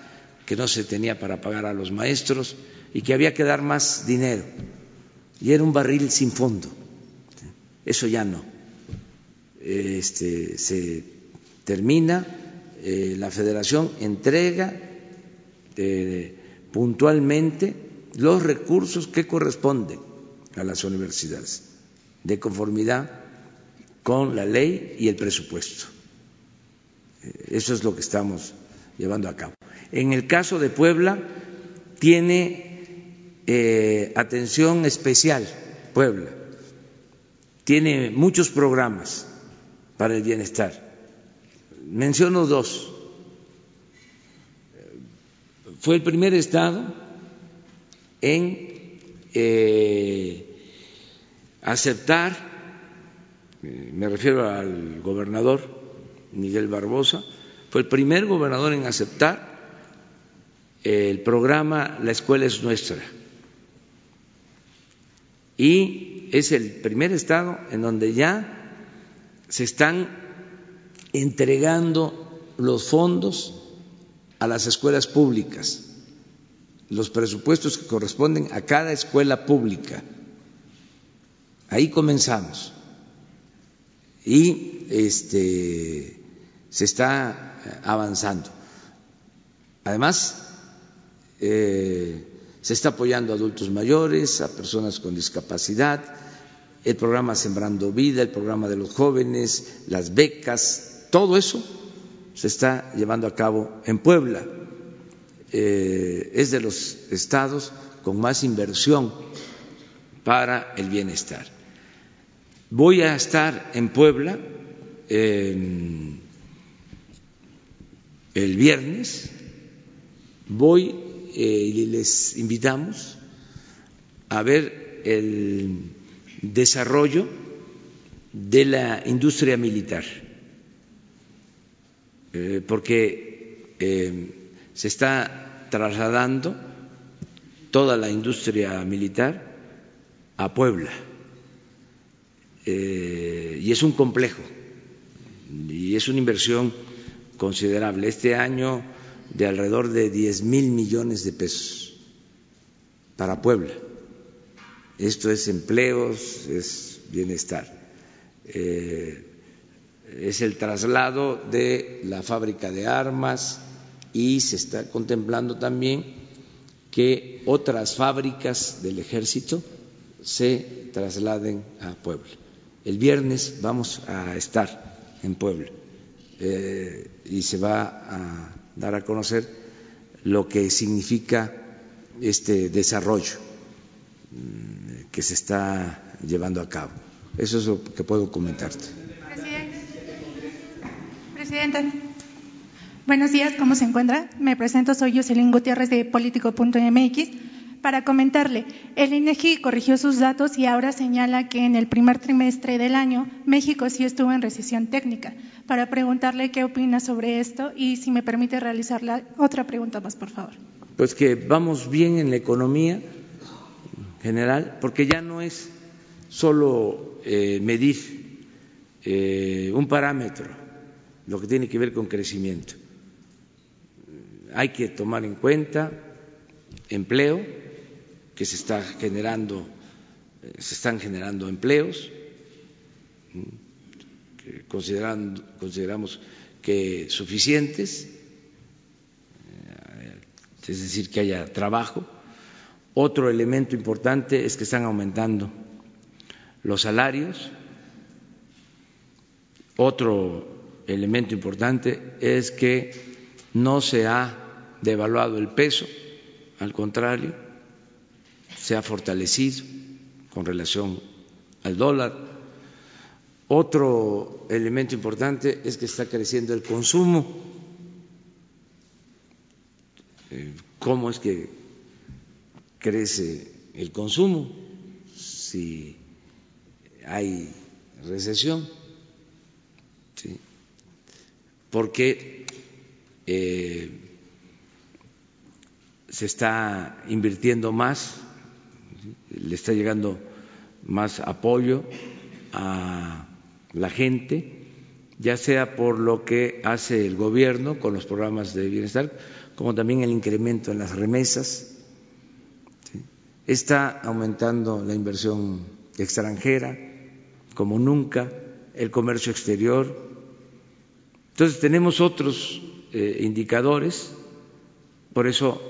que no se tenía para pagar a los maestros y que había que dar más dinero. Y era un barril sin fondo. Eso ya no. Este, se termina, eh, la federación entrega eh, puntualmente los recursos que corresponden a las universidades, de conformidad con la ley y el presupuesto. Eso es lo que estamos llevando a cabo. En el caso de Puebla, tiene eh, atención especial Puebla, tiene muchos programas para el bienestar. Menciono dos. Fue el primer estado en eh, aceptar, eh, me refiero al gobernador Miguel Barbosa, fue el primer gobernador en aceptar el programa La escuela es nuestra. Y es el primer estado en donde ya se están entregando los fondos a las escuelas públicas, los presupuestos que corresponden a cada escuela pública. Ahí comenzamos. Y este se está eh, avanzando. Además, eh, se está apoyando a adultos mayores, a personas con discapacidad, el programa Sembrando Vida, el programa de los jóvenes, las becas, todo eso se está llevando a cabo en Puebla. Eh, es de los estados con más inversión para el bienestar. Voy a estar en Puebla el viernes voy eh, y les invitamos a ver el desarrollo de la industria militar, eh, porque eh, se está trasladando toda la industria militar a Puebla y es un complejo y es una inversión considerable. Este año de alrededor de 10 mil millones de pesos para Puebla. Esto es empleos, es bienestar. Eh, es el traslado de la fábrica de armas y se está contemplando también que otras fábricas del ejército se trasladen a Puebla. El viernes vamos a estar en Puebla. Eh, y se va a dar a conocer lo que significa este desarrollo mm, que se está llevando a cabo. Eso es lo que puedo comentarte. Presidente. Buenos días, ¿cómo se encuentra? Me presento, soy Jocelyn Gutiérrez de Político.mx para comentarle, el INEGI corrigió sus datos y ahora señala que en el primer trimestre del año México sí estuvo en recesión técnica. Para preguntarle qué opina sobre esto y si me permite realizar otra pregunta más, por favor. Pues que vamos bien en la economía general, porque ya no es solo eh, medir eh, un parámetro, lo que tiene que ver con crecimiento. Hay que tomar en cuenta empleo, que se está generando eh, se están generando empleos, que consideramos que suficientes, eh, es decir, que haya trabajo. Otro elemento importante es que están aumentando los salarios. Otro elemento importante es que no se ha devaluado el peso, al contrario, se ha fortalecido con relación al dólar. Otro elemento importante es que está creciendo el consumo. Eh, ¿Cómo es que crece el consumo si hay recesión? ¿Sí? Porque eh, se está invirtiendo más, le está llegando más apoyo a la gente, ya sea por lo que hace el gobierno con los programas de bienestar, como también el incremento en las remesas. Está aumentando la inversión extranjera como nunca, el comercio exterior. Entonces tenemos otros eh, indicadores, por eso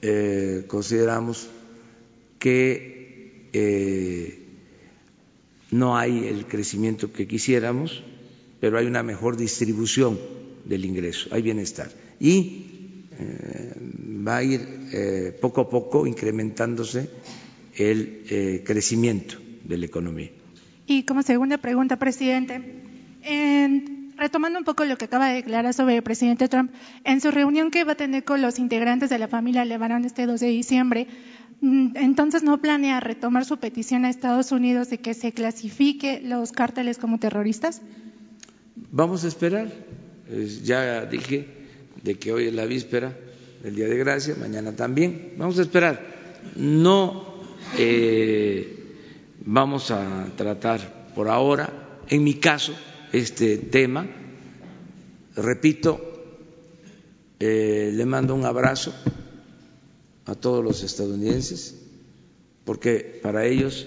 eh, consideramos que eh, no hay el crecimiento que quisiéramos, pero hay una mejor distribución del ingreso, hay bienestar. Y va a ir poco a poco incrementándose el crecimiento de la economía. Y como segunda pregunta, presidente, retomando un poco lo que acaba de declarar sobre el presidente Trump, en su reunión que va a tener con los integrantes de la familia Levarón este 2 de diciembre, Mm, entonces no planea retomar su petición a Estados Unidos de que se clasifique los cárteles como terroristas? Vamos a esperar. Ya dije de que hoy es la víspera del Día de Gracia, mañana también. Vamos a esperar. No eh, vamos a tratar por ahora, en mi caso, este tema. Repito, eh, le mando un abrazo a todos los estadounidenses, porque para ellos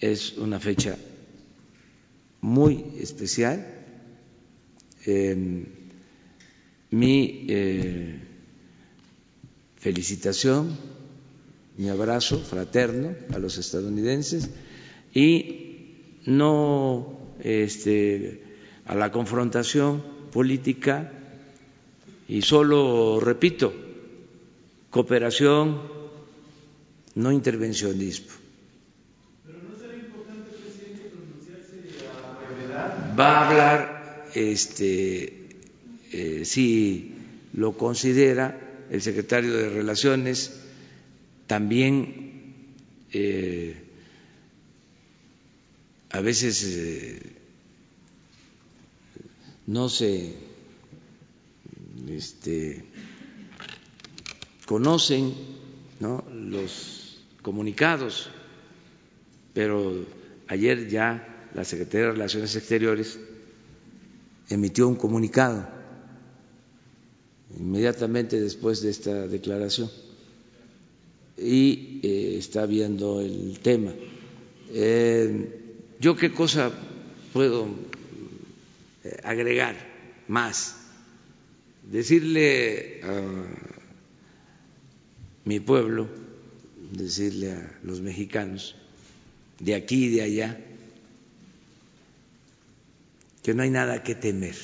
es una fecha muy especial. Em, mi eh, felicitación, mi abrazo fraterno a los estadounidenses y no este, a la confrontación política y solo repito, cooperación, no intervencionismo. Pero no será importante, pronunciarse a Va a hablar, este, eh, si lo considera, el secretario de Relaciones, también eh, a veces eh, no se este, conocen los comunicados, pero ayer ya la Secretaría de Relaciones Exteriores emitió un comunicado inmediatamente después de esta declaración y eh, está viendo el tema. Eh, ¿Yo qué cosa puedo agregar más? Decirle a mi pueblo, decirle a los mexicanos de aquí y de allá que no hay nada que temer.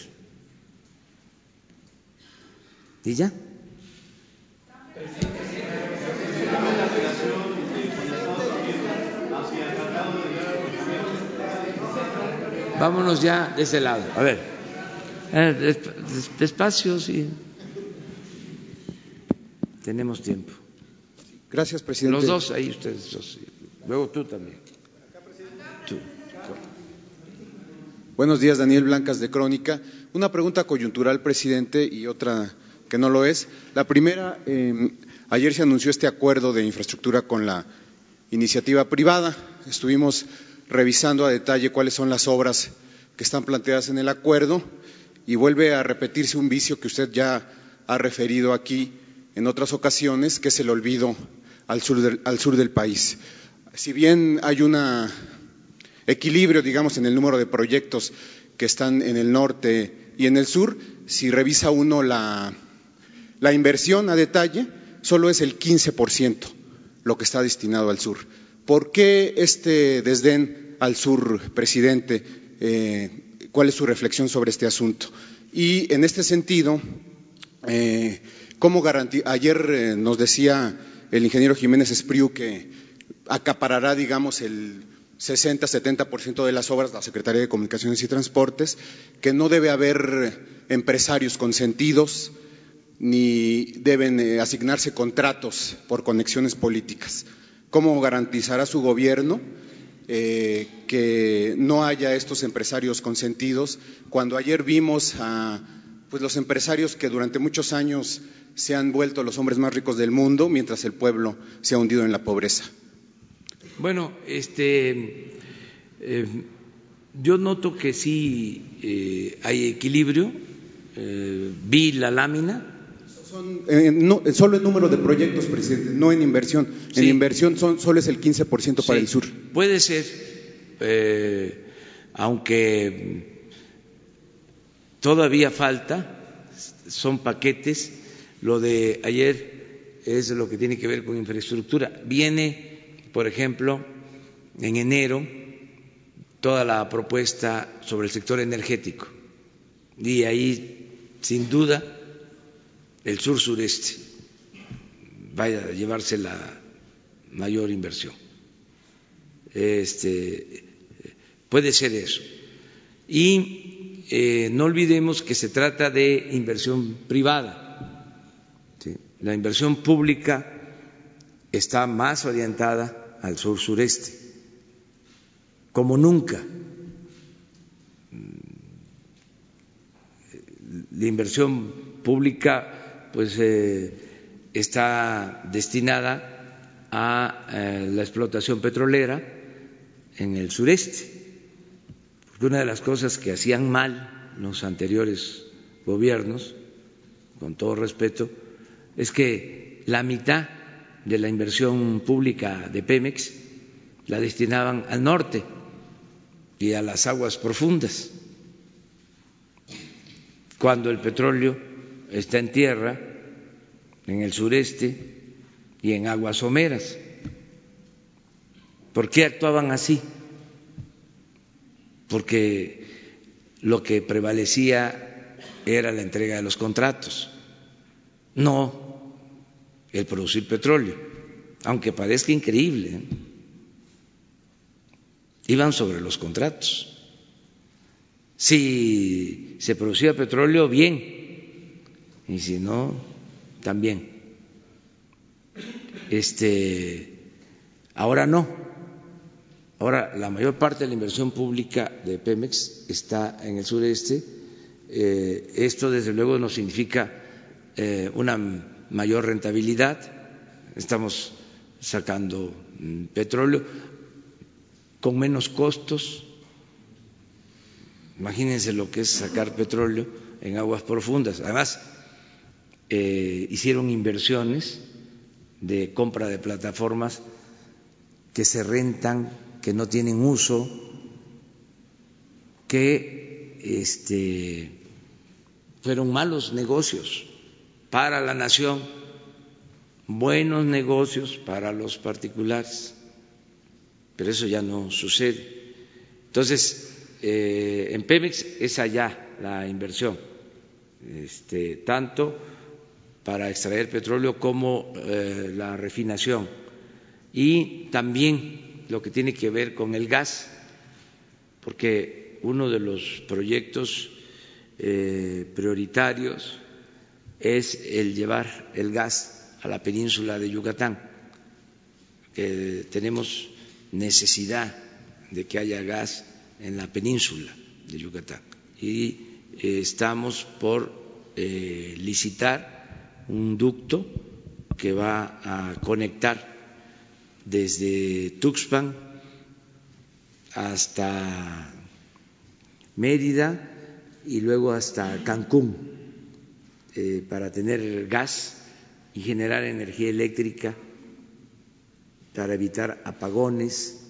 ¿Y ya? Vámonos ya de ese lado. A ver, eh, despacio, sí. Tenemos tiempo. Gracias, presidente. Los dos, ahí ustedes dos. Luego tú también. Buenos días, Daniel Blancas de Crónica. Una pregunta coyuntural, presidente, y otra que no lo es. La primera, em, ayer se anunció este acuerdo de infraestructura con la iniciativa privada. Estuvimos revisando a detalle cuáles son las obras que están planteadas en el acuerdo y vuelve a repetirse un vicio que usted ya ha referido aquí en otras ocasiones, que es el olvido al sur del, país. si bien hay un equilibrio, digamos, en el número de proyectos que están en el norte y en el sur, si revisa uno la, inversión a detalle, solo es el 15% lo que está destinado al sur. ¿Por qué este desdén al sur, presidente? Eh, ¿Cuál es su reflexión sobre este asunto? Y en este sentido, eh, ¿cómo ayer eh, nos decía el ingeniero Jiménez Espriu que acaparará, digamos, el 60-70% de las obras la Secretaría de Comunicaciones y Transportes, que no debe haber empresarios consentidos ni deben eh, asignarse contratos por conexiones políticas. ¿Cómo garantizará su gobierno eh, que no haya estos empresarios consentidos cuando ayer vimos a pues, los empresarios que durante muchos años se han vuelto los hombres más ricos del mundo mientras el pueblo se ha hundido en la pobreza? Bueno, este, eh, yo noto que sí hay equilibrio. vi la lámina son, eh, no, solo el número de proyectos, presidente, no en inversión. En inversión son, solo es el 15% para el sur. Puede ser, eh, aunque todavía falta, son paquetes. Lo de ayer es lo que tiene que ver con infraestructura. Viene, por ejemplo, en enero toda la propuesta sobre el sector energético. Y ahí, sin duda, el sur sureste vaya a llevarse la mayor inversión. Este, puede ser eso. Y eh, no olvidemos que se trata de inversión privada. La inversión pública está más orientada al sur sureste, como nunca. La inversión pública pues eh, está destinada a eh, la explotación petrolera en el sureste. Porque una de las cosas que hacían mal los anteriores gobiernos, con todo respeto, es que la mitad de la inversión pública de Pemex la destinaban al norte y a las aguas profundas, cuando el petróleo está en tierra, en el sureste y en aguas someras. ¿Por qué actuaban así? Porque lo que prevalecía era la entrega de los contratos, no el producir petróleo, aunque parezca increíble. ¿eh? Iban sobre los contratos. Si se producía petróleo, bien, y si no, también. Este, ahora no. Ahora la mayor parte de la inversión pública de Pemex está en el sureste. Eh, esto, desde luego, no significa eh, una mayor rentabilidad. Estamos sacando mm, petróleo con menos costos. Imagínense lo que es sacar petróleo en aguas profundas. Además, eh, hicieron inversiones de compra de plataformas que se rentan, que no tienen uso, que este, fueron malos negocios para la nación, buenos negocios para los particulares, pero eso ya no sucede. Entonces, eh, en Pemex es allá la inversión, este, tanto para extraer petróleo como eh, la refinación. Y también lo que tiene que ver con el gas, porque uno de los proyectos eh, prioritarios es el llevar el gas a la península de Yucatán, que tenemos necesidad de que haya gas en la península de Yucatán. Y eh, estamos por licitar un ducto que va a conectar desde Tuxpan hasta Mérida y luego hasta Cancún eh, para tener gas y generar energía eléctrica para evitar apagones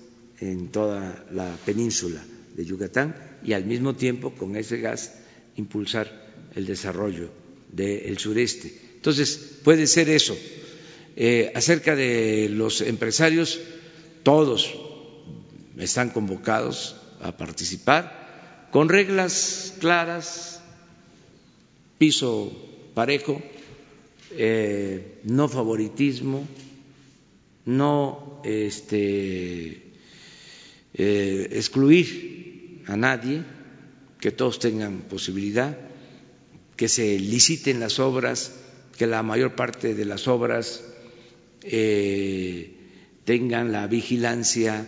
en toda la península de Yucatán y al mismo tiempo con ese gas impulsar el desarrollo del sureste. Entonces, puede ser eso. Eh, acerca de los empresarios, todos están convocados a participar con reglas claras, piso parejo, eh, no favoritismo, no este, eh, excluir a nadie, que todos tengan posibilidad, que se liciten las obras, que la mayor parte de las obras eh, tengan la vigilancia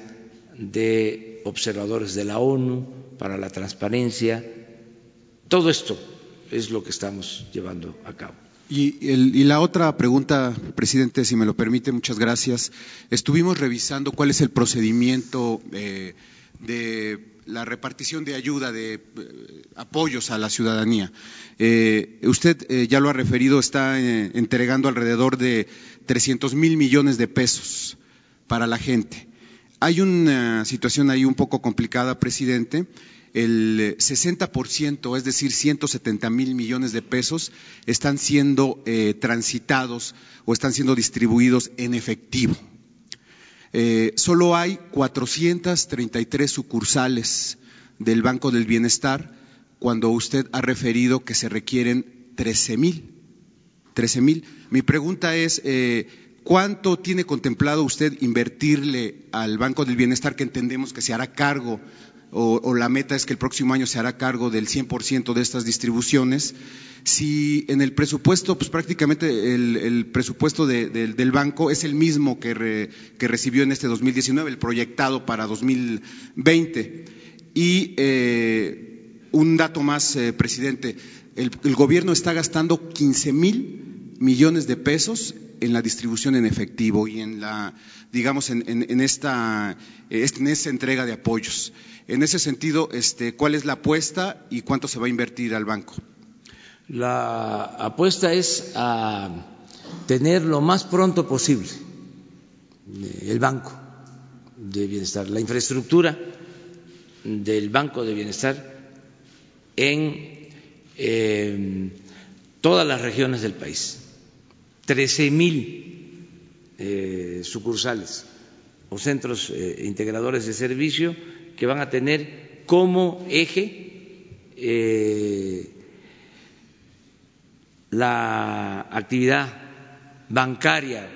de observadores de la ONU para la transparencia. Todo esto es lo que estamos llevando a cabo. Y, la otra pregunta, presidente, si me lo permite, muchas gracias. Estuvimos revisando cuál es el procedimiento eh, de la repartición de ayuda, de eh, apoyos a la ciudadanía. Eh, usted ya lo ha referido, está entregando alrededor de 300 mil millones de pesos para la gente. Hay una situación ahí un poco complicada, presidente el 60%, es decir, 170 mil millones de pesos, están siendo eh, transitados o están siendo distribuidos en efectivo. Eh, solo hay 433 sucursales del Banco del Bienestar cuando usted ha referido que se requieren 13 mil. 13 mil. Mi pregunta es, eh, ¿cuánto tiene contemplado usted invertirle al Banco del Bienestar que entendemos que se hará cargo o, la meta es que el próximo año se hará cargo del 100% de estas distribuciones, si en el presupuesto, pues prácticamente el, presupuesto del banco es el mismo que, recibió en este 2019, el proyectado para 2020. Y eh, un dato más, eh, presidente, el, gobierno está gastando 15 mil millones de pesos en la distribución en efectivo y en la, digamos, en, esta, en esta entrega de apoyos. En ese sentido, este, ¿cuál es la apuesta y cuánto se va a invertir al banco? La apuesta es a tener lo más pronto posible el Banco de Bienestar, la infraestructura del Banco de Bienestar en eh, todas las regiones del país. Trece mil eh, sucursales o centros eh, integradores de servicio que van a tener como eje eh, la actividad bancaria,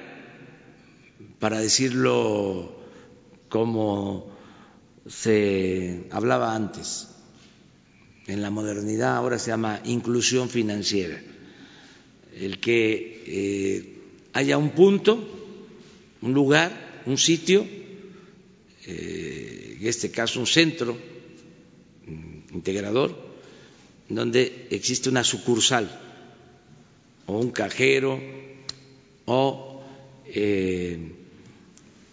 para decirlo como se hablaba antes. En la modernidad ahora se llama inclusión financiera. El que eh, haya un punto, un lugar, un sitio eh, en este caso un centro integrador, donde existe una sucursal o un cajero o eh,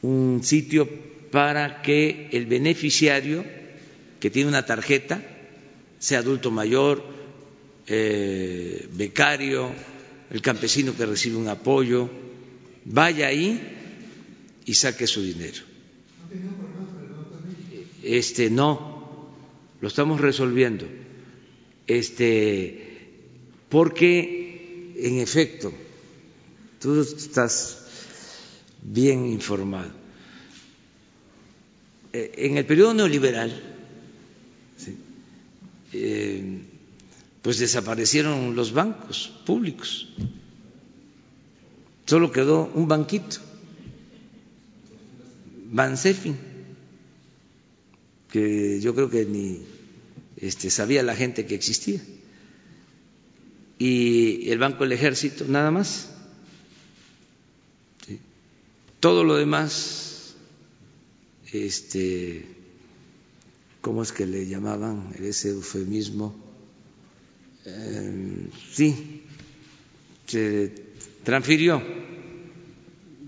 un sitio para que el beneficiario que tiene una tarjeta, sea adulto mayor, eh, becario, el campesino que recibe un apoyo, vaya ahí y saque su dinero este no, lo estamos resolviendo. Este, porque en efecto, tú estás bien informado. Eh, en el periodo neoliberal, eh, pues desaparecieron los bancos públicos. Solo quedó un banquito, Bansefin que yo creo que ni este, sabía la gente que existía. Y el Banco del Ejército, nada más. Todo lo demás, este, ¿cómo es que le llamaban ese eufemismo? Em, sí, se transfirió,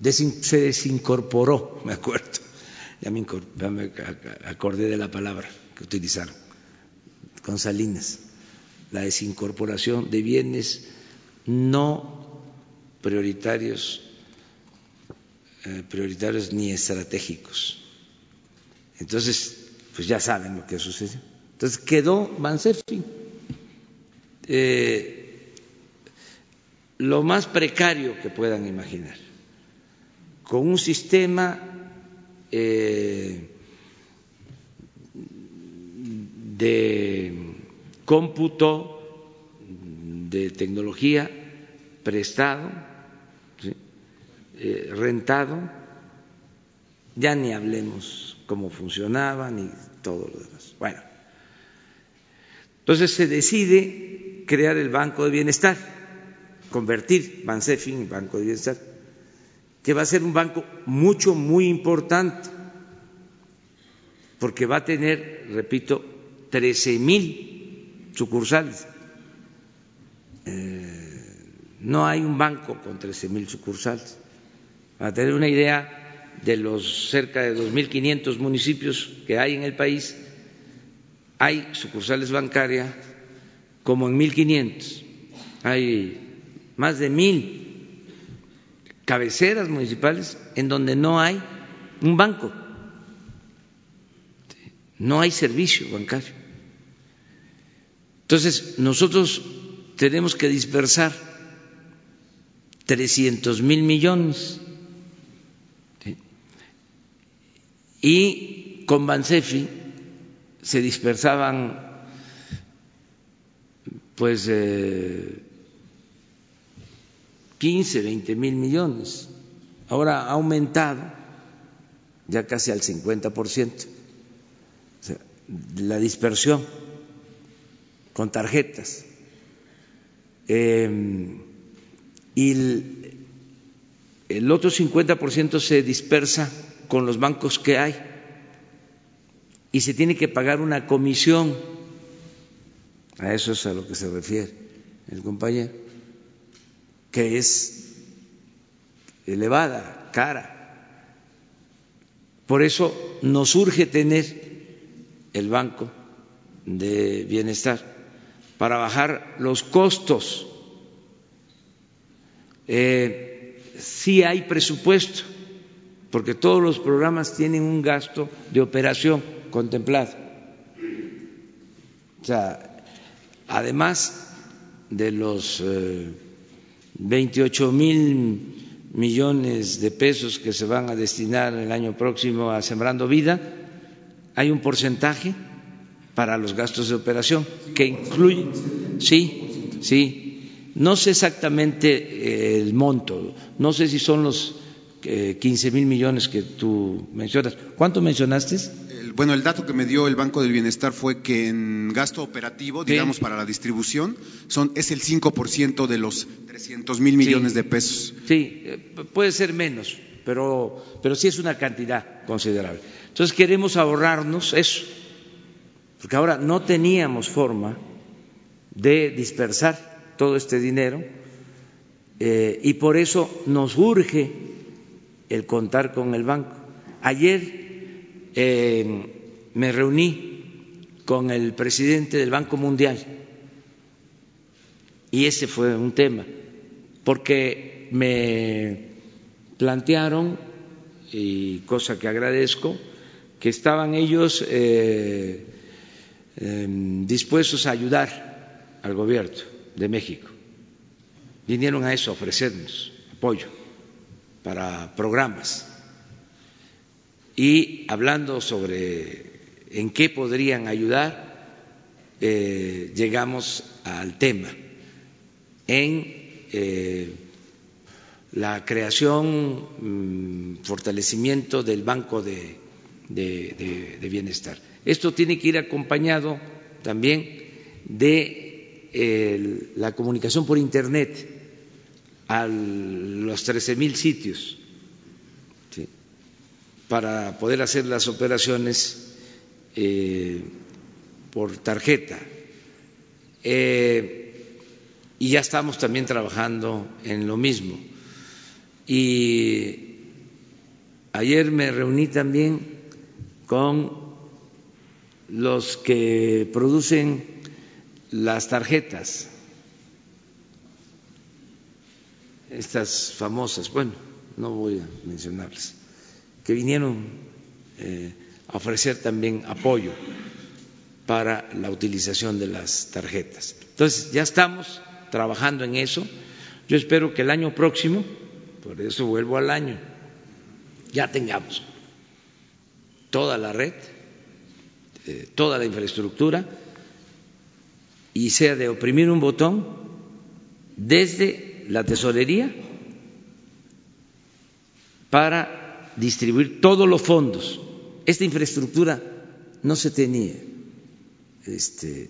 se desincorporó, *laughs* me acuerdo ya me, acordé de la palabra que utilizaron, con Salinas, la desincorporación de bienes no prioritarios eh, prioritarios ni estratégicos. Entonces, pues ya saben lo que sucedió. Entonces quedó Bansefi eh, lo más precario que puedan imaginar, con un sistema eh, de cómputo, de tecnología prestado, eh, rentado, ya ni hablemos cómo funcionaba ni todo lo demás. Bueno, entonces se decide crear el Banco de Bienestar, convertir Bansefi en Banco de Bienestar, que va a ser un banco mucho, muy importante, porque va a tener, repito, 13 mil sucursales. Eh, no hay un banco con 13 mil sucursales. Para tener una idea de los cerca de 2.500 municipios que hay en el país, hay sucursales bancarias como en 1.500. Hay más de mil cabeceras municipales en donde no hay un banco, no hay servicio bancario. Entonces, nosotros tenemos que dispersar 300 mil millones y con Bansefi se dispersaban pues eh, 15, 20 mil millones. Ahora ha aumentado ya casi al 50% o sea, la dispersión con tarjetas. Eh, y el, el otro 50% se dispersa con los bancos que hay y se tiene que pagar una comisión. A eso es a lo que se refiere el compañero, que es elevada, cara. Por eso nos urge tener el Banco de Bienestar para bajar los costos. Eh, sí hay presupuesto, porque todos los programas tienen un gasto de operación contemplado. O sea, además de los eh, 28 mil millones de pesos que se van a destinar el año próximo a Sembrando Vida, hay un porcentaje para los gastos de operación que incluye, sí, sí, no sé exactamente el monto, no sé si son los eh, 15 mil millones que tú mencionas. ¿Cuánto mencionaste? El, bueno, el dato que me dio el Banco del Bienestar fue que en gasto operativo, digamos, para la distribución, son, es el 5% de los 300 mil millones Sí. de pesos. Sí, eh, puede ser menos, pero, pero sí es una cantidad considerable. Entonces queremos ahorrarnos eso, porque ahora no teníamos forma de dispersar todo este dinero eh, y por eso nos urge el contar con el banco. Ayer eh, me reuní con el presidente del Banco Mundial y ese fue un tema, porque me plantearon, y cosa que agradezco, que estaban ellos eh, eh, dispuestos a ayudar al gobierno de México. Vinieron a eso, a ofrecernos apoyo para programas. Y hablando sobre en qué podrían ayudar, eh, llegamos al tema en eh, la creación, mm, fortalecimiento del Banco de Bienestar. Esto tiene que ir acompañado también de eh, la comunicación por Internet a los 13 mil sitios para poder hacer las operaciones eh, por tarjeta. Eh, y ya estamos también trabajando en lo mismo. Y ayer me reuní también con los que producen las tarjetas, estas famosas, bueno, no voy a mencionarlas, que vinieron eh, a ofrecer también apoyo para la utilización de las tarjetas. Entonces, ya estamos trabajando en eso. Yo espero que el año próximo, por eso vuelvo al año, ya tengamos toda la red, eh, toda la infraestructura y sea de oprimir un botón desde la tesorería para distribuir todos los fondos. Esta infraestructura no se tenía. Este,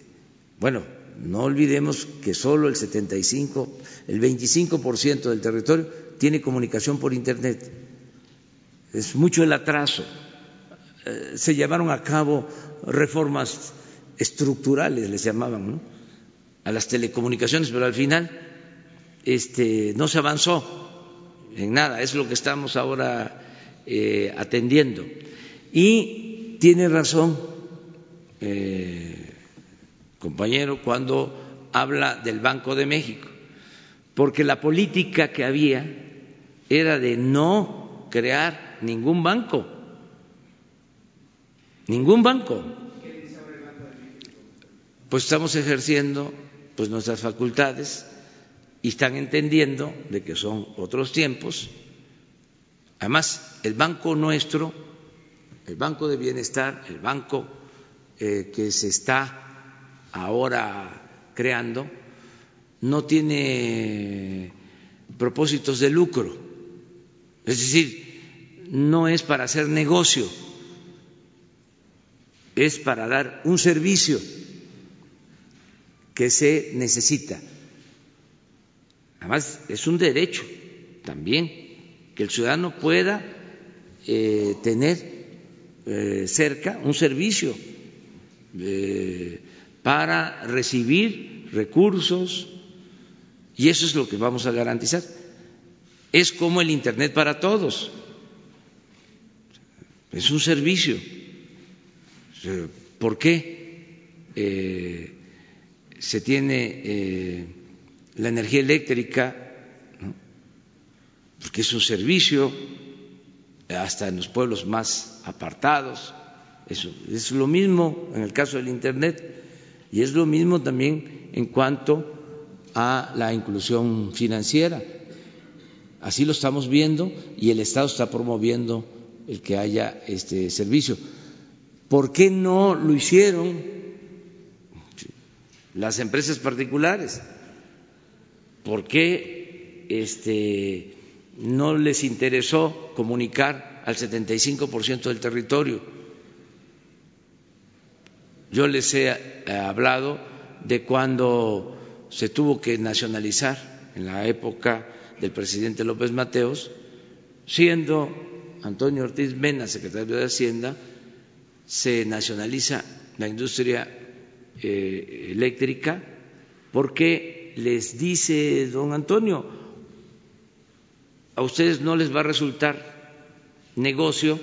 bueno, no olvidemos que solo el 75, el 25% del territorio tiene comunicación por Internet. Es mucho el atraso. Eh, se llevaron a cabo reformas estructurales, les llamaban, a las telecomunicaciones, pero al final este, no se avanzó en nada. Es lo que estamos ahora eh, atendiendo. Y tiene razón. Eh, compañero, cuando habla del Banco de México, porque la política que había era de no crear ningún banco, ningún banco. Pues estamos ejerciendo pues nuestras facultades y están entendiendo de que son otros tiempos. Además, el banco nuestro, el Banco de Bienestar, el banco eh, que se está ahora creando no tiene propósitos de lucro, es decir, no es para hacer negocio, es para dar un servicio que se necesita. Además, es un derecho también que el ciudadano pueda eh, tener eh, cerca un servicio. Eh, para recibir recursos y eso es lo que vamos a garantizar. Es como el Internet para todos. Es un servicio. ¿Por qué se tiene la energía eléctrica? Porque es un servicio hasta en los pueblos más apartados. Eso es lo mismo en el caso del Internet y es lo mismo también en cuanto a la inclusión financiera. Así lo estamos viendo y el Estado está promoviendo el que haya este servicio. ¿Por qué no lo hicieron las empresas particulares? ¿Por qué este, no les interesó comunicar al 75% del territorio? Yo les he hablado de cuando se tuvo que nacionalizar en la época del presidente López Mateos, siendo Antonio Ortiz Mena secretario de Hacienda, se nacionaliza la industria eh, eléctrica porque les dice don Antonio, a ustedes no les va a resultar negocio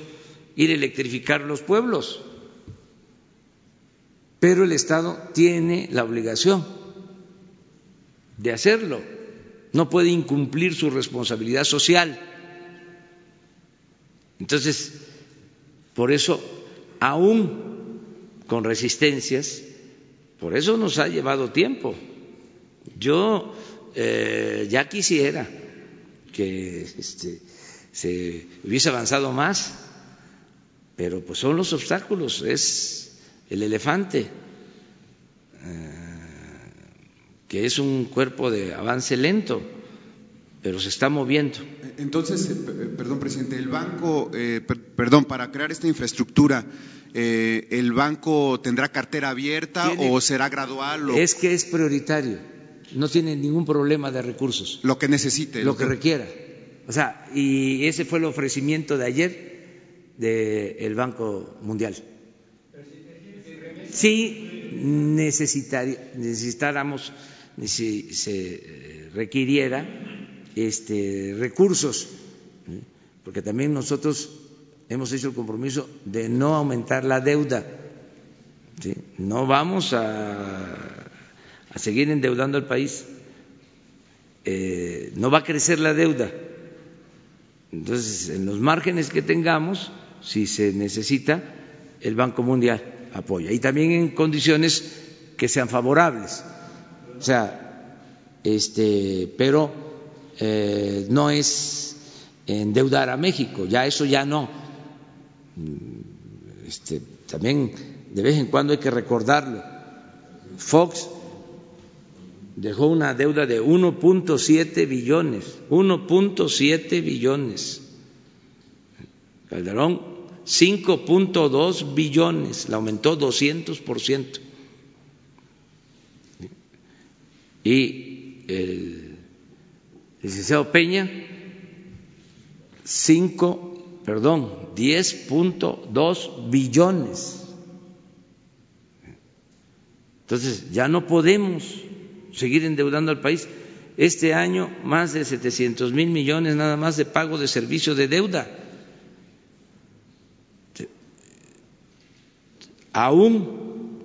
ir a electrificar los pueblos pero el Estado tiene la obligación de hacerlo, no puede incumplir su responsabilidad social. Entonces, por eso, aún con resistencias, por eso nos ha llevado tiempo. Yo eh, ya quisiera que este, se hubiese avanzado más, pero pues son los obstáculos, es el elefante, eh, que es un cuerpo de avance lento, pero se está moviendo. Entonces, eh, eh, perdón, presidente, el banco, perdón, para crear esta infraestructura, ¿el banco tendrá cartera abierta o será gradual? Es que es prioritario, no tiene ningún problema de recursos. Lo que necesite. Lo que requiera. O sea, y ese fue el ofrecimiento de ayer del Banco Mundial si necesitáramos, si se eh, requiriera este, recursos, porque también nosotros hemos hecho el compromiso de no aumentar la deuda. No vamos a, a, seguir endeudando al país. Eh, no va a crecer la deuda. Entonces, en los márgenes que tengamos, si se necesita, el Banco Mundial apoya. Y también en condiciones que sean favorables. O sea, este, pero eh, no es endeudar a México, ya eso ya no. Este, también de vez en cuando hay que recordarlo. Fox dejó una deuda de 1.7 billones, 1.7 billones. Calderón, 5.2 billones, la aumentó 200 por ciento. Y el licenciado Peña, 5, perdón, 10.2 billones. Entonces, ya no podemos seguir endeudando al país. Este año más de 700 mil millones nada más de pago de servicio de deuda. Aún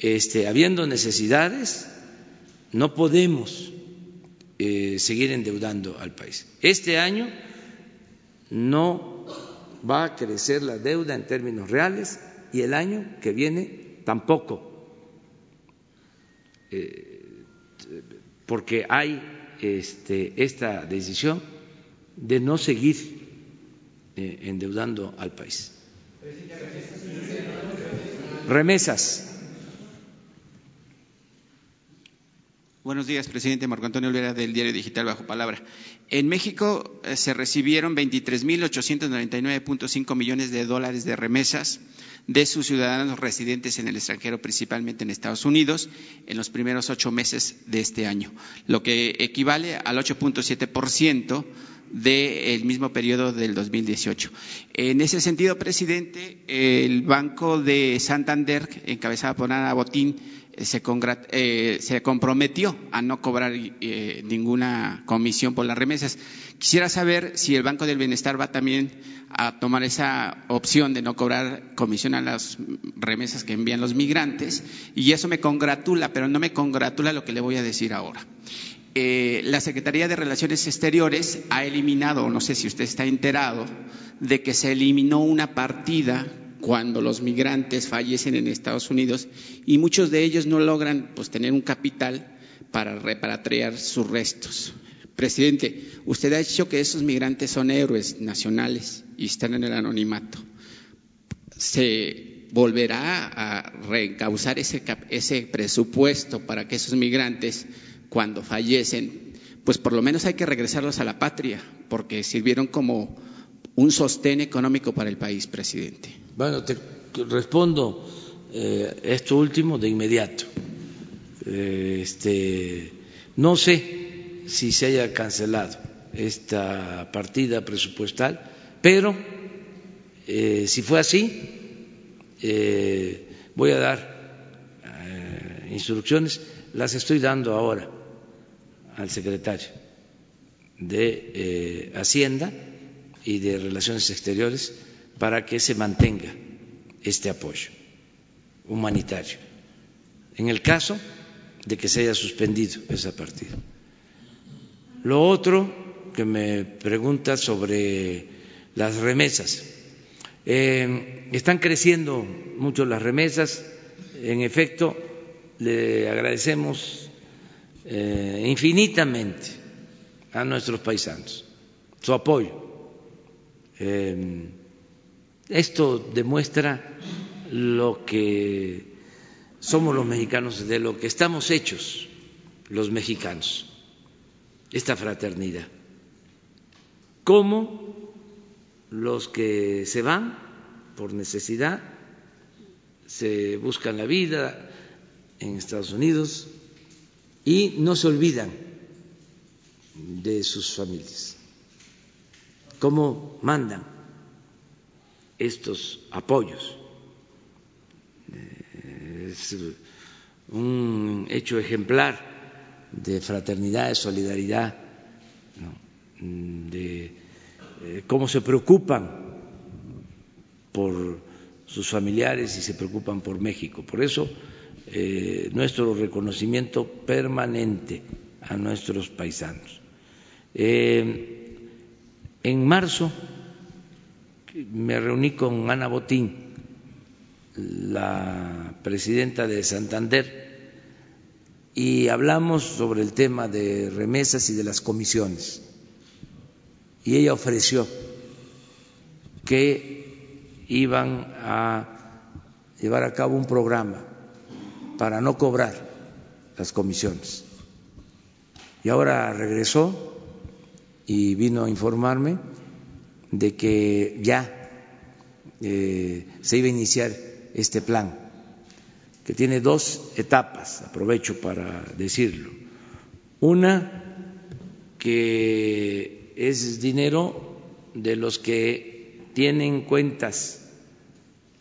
este, habiendo necesidades, no podemos eh, seguir endeudando al país. Este año no va a crecer la deuda en términos reales y el año que viene tampoco. Eh, porque hay este, esta decisión de no seguir eh, endeudando al país. Remesas. Buenos días, presidente Marco Antonio Olvera del Diario Digital Bajo Palabra. En México eh, se recibieron 23.899.5 millones de dólares de remesas de sus ciudadanos residentes en el extranjero, principalmente en Estados Unidos, en los primeros ocho meses de este año, lo que equivale al 8.7% del mismo periodo del 2018. En ese sentido, presidente, el Banco de Santander, encabezado por Ana Botín, se, eh, se, comprometió a no cobrar eh, ninguna comisión por las remesas. Quisiera saber si el Banco del Bienestar va también a tomar esa opción de no cobrar comisión a las remesas que envían los migrantes y eso me congratula, pero no me congratula lo que le voy a decir ahora. Eh, la Secretaría de Relaciones Exteriores ha eliminado, no sé si usted está enterado, de que se eliminó una partida cuando los migrantes fallecen en Estados Unidos y muchos de ellos no logran pues, tener un capital para repatriar sus restos. Presidente, usted ha dicho que esos migrantes son héroes nacionales y están en el anonimato. ¿Se volverá a reencauzar ese, ese presupuesto para que esos migrantes, cuando fallecen, pues por lo menos hay que regresarlos a la patria, porque sirvieron como un sostén económico para el país, presidente? Bueno, te respondo eh, esto último de inmediato. Eh, este, no sé si se haya cancelado esta partida presupuestal, pero eh, si fue así, voy a dar instrucciones, las estoy dando ahora al secretario de Hacienda y de Relaciones Exteriores para que se mantenga este apoyo humanitario, en el caso de que se haya suspendido esa partida. Lo otro que me pregunta sobre las remesas. Eh, están creciendo mucho las remesas, en efecto, le agradecemos eh, infinitamente a nuestros paisanos su apoyo. Eh, esto demuestra lo que somos los mexicanos, de lo que estamos hechos los mexicanos, esta fraternidad. Cómo los que se van por necesidad, se buscan la vida en Estados Unidos y no se olvidan de sus familias, cómo mandan estos apoyos. Es un hecho ejemplar de fraternidad, de solidaridad, de eh, cómo se preocupan por sus familiares y se preocupan por México. Por eso, eh, nuestro reconocimiento permanente a nuestros paisanos. Eh, En marzo me reuní con Ana Botín, la presidenta de Santander, y hablamos sobre el tema de remesas y de las comisiones. Y ella ofreció que iban a llevar a cabo un programa para no cobrar las comisiones. Y ahora regresó y vino a informarme de que ya eh, se iba a iniciar este plan que tiene dos etapas, aprovecho para decirlo. Una, que es dinero de los que tienen cuentas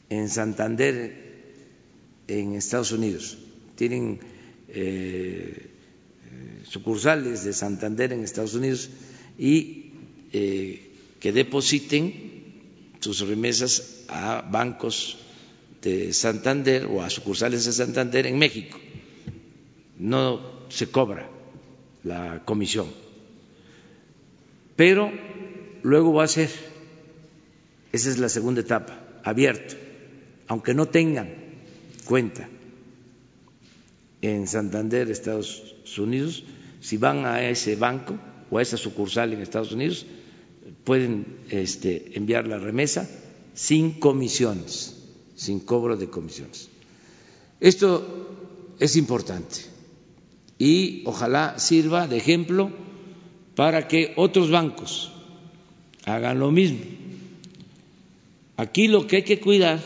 en Santander, en Estados Unidos, tienen eh, sucursales de Santander en Estados Unidos y eh, que depositen sus remesas a bancos de Santander o a sucursales de Santander en México. No se cobra la comisión. Pero luego va a ser, esa es la segunda etapa, abierto, aunque no tengan cuenta en Santander, Estados Unidos, si van a ese banco o a esa sucursal en Estados Unidos, pueden este, enviar la remesa sin comisiones sin cobro de comisiones. Esto es importante y ojalá sirva de ejemplo para que otros bancos hagan lo mismo. Aquí lo que hay que cuidar,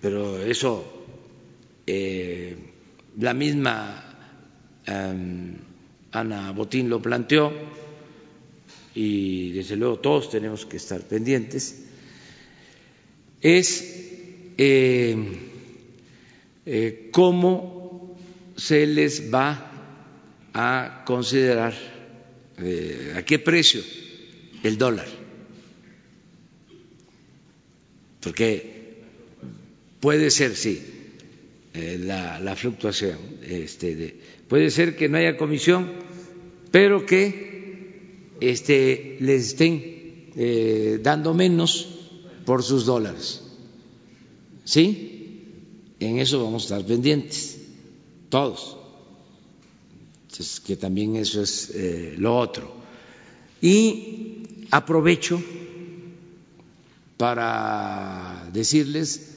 pero eso eh, la misma em, Ana Botín lo planteó y desde luego todos tenemos que estar pendientes es eh, eh, cómo se les va a considerar, eh, a qué precio el dólar. Porque puede ser, sí, la, fluctuación, este, puede ser que no haya comisión, pero que este, les estén dando menos por sus dólares. ¿Sí? En eso vamos a estar pendientes, todos. Entonces, que también eso es eh, lo otro. Y aprovecho para decirles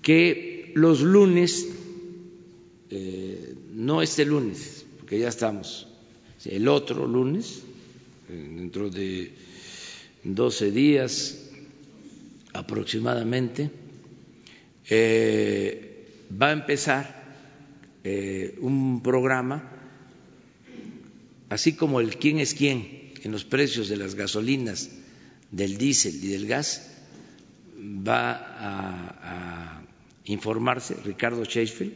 que los lunes, eh, no este lunes, porque ya estamos, el otro lunes, eh, dentro de 12 días, aproximadamente, eh, va a empezar eh, un programa, así como el quién es quién en los precios de las gasolinas, del diésel y del gas, va a, informarse. Ricardo Sheffield,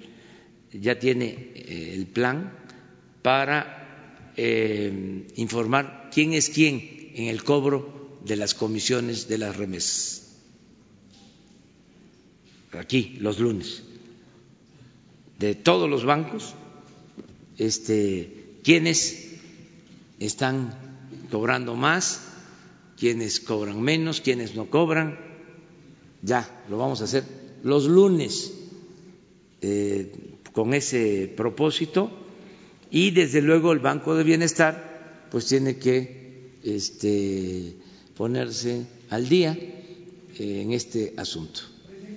ya tiene eh, el plan para informar quién es quién en el cobro de las comisiones de las remesas. Aquí los lunes, de todos los bancos, este, quienes están cobrando más, quienes cobran menos, quienes no cobran, ya lo vamos a hacer los lunes eh, con ese propósito y desde luego el Banco de Bienestar pues tiene que este, ponerse al día en este asunto.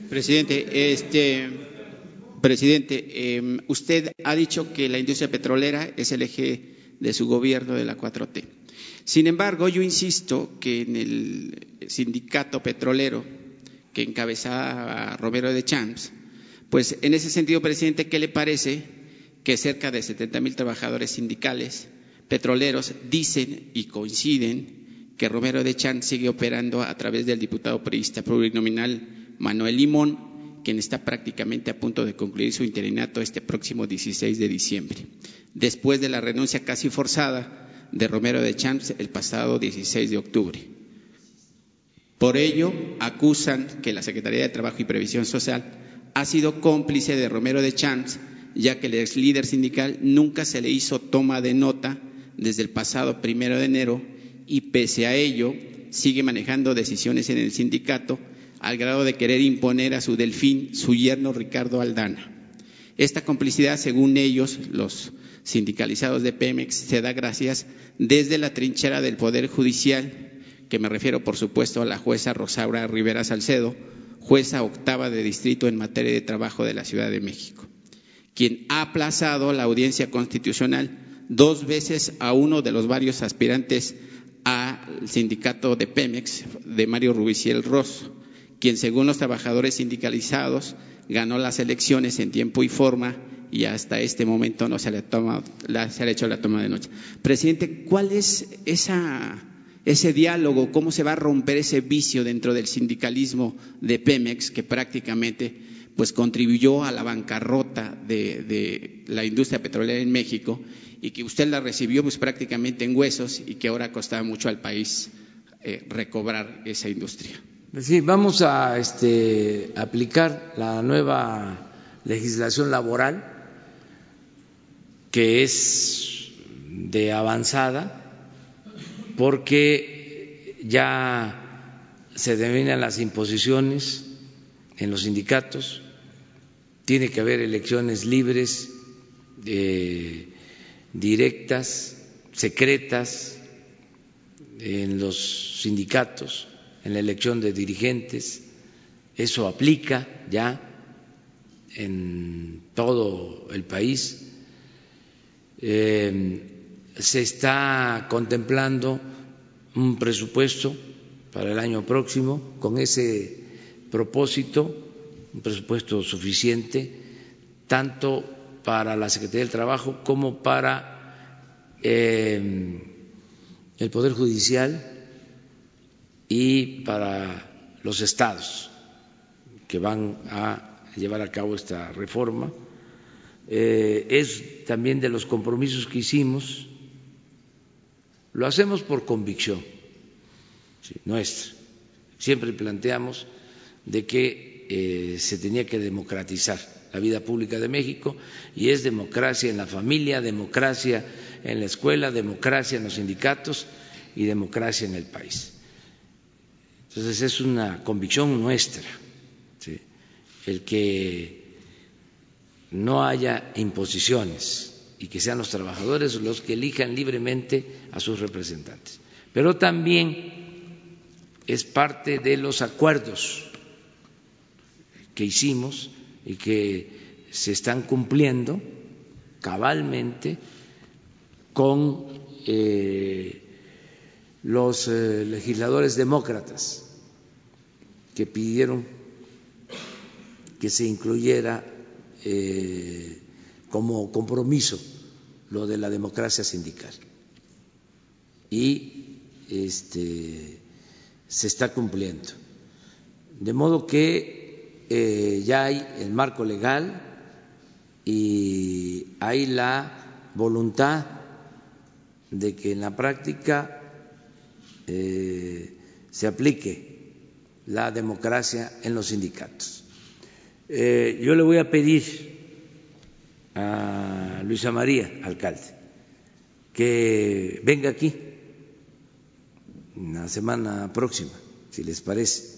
Presidente, este, presidente, em, usted ha dicho que la industria petrolera es el eje de su gobierno de la 4T. Sin embargo, yo insisto que en el sindicato petrolero que encabezaba Romero de Champs, pues en ese sentido, presidente, ¿qué le parece que cerca de 70 mil trabajadores sindicales petroleros dicen y coinciden que Romero de Champs sigue operando a través del diputado periodista plurinominal Manuel Limón, quien está prácticamente a punto de concluir su interinato este próximo 16 de diciembre, después de la renuncia casi forzada de Romero de Champs el pasado 16 de octubre. Por ello, acusan que la Secretaría de Trabajo y Previsión Social ha sido cómplice de Romero de Champs, ya que el ex líder sindical nunca se le hizo toma de nota desde el pasado primero de enero y pese a ello sigue manejando decisiones en el sindicato al grado de querer imponer a su delfín su yerno Ricardo Aldana. Esta complicidad, según ellos, los sindicalizados de Pemex, se da gracias desde la trinchera del Poder Judicial, que me refiero, por supuesto, a la jueza Rosaura Rivera Salcedo, jueza octava de distrito en materia de trabajo de la Ciudad de México, quien ha aplazado la audiencia constitucional dos veces a uno de los varios aspirantes al sindicato de Pemex, de Mario Rubiciel Ross quien según los trabajadores sindicalizados ganó las elecciones en tiempo y forma y hasta este momento no se le, toma, se ha hecho la toma de noche. Presidente, ¿cuál es ese diálogo? ¿Cómo se va a romper ese vicio dentro del sindicalismo de Pemex que prácticamente pues contribuyó a la bancarrota de, la industria petrolera en México y que usted la recibió pues prácticamente en huesos y que ahora costaba mucho al país eh, recobrar esa industria? Sí, vamos a este, aplicar la nueva legislación laboral que es de avanzada porque ya se determinan las imposiciones en los sindicatos, tiene que haber elecciones libres, eh, directas, secretas en los sindicatos en la elección de dirigentes, eso aplica ya en todo el país. Eh, se está contemplando un presupuesto para el año próximo con ese propósito, un presupuesto suficiente tanto para la Secretaría del Trabajo como para eh, el Poder Judicial y para los estados que van a llevar a cabo esta reforma. Eh, es también de los compromisos que hicimos, lo hacemos por convicción nuestra. Siempre planteamos de que eh, se tenía que democratizar la vida pública de México y es democracia en la familia, democracia en la escuela, democracia en los sindicatos y democracia en el país. Entonces es una convicción nuestra el que no haya imposiciones y que sean los trabajadores los que elijan libremente a sus representantes. Pero también es parte de los acuerdos que hicimos y que se están cumpliendo cabalmente con eh, los eh, legisladores demócratas que pidieron que se incluyera eh, como compromiso lo de la democracia sindical. Y este, se está cumpliendo. De modo que eh, ya hay el marco legal y hay la voluntad de que en la práctica eh, se aplique la democracia en los sindicatos. Eh, yo le voy a pedir a Luisa María, alcalde, que venga aquí la semana próxima, si les parece,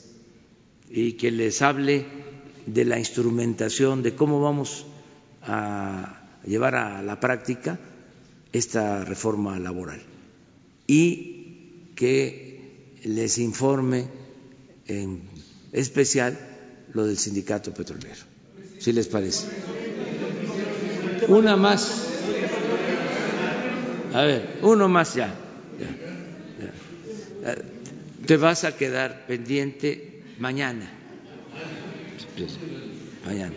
y que les hable de la instrumentación, de cómo vamos a llevar a la práctica esta reforma laboral y que les informe en especial lo del sindicato petrolero, si les parece. Una más. A ver, uno más ya. Te vas a quedar pendiente mañana. Mañana.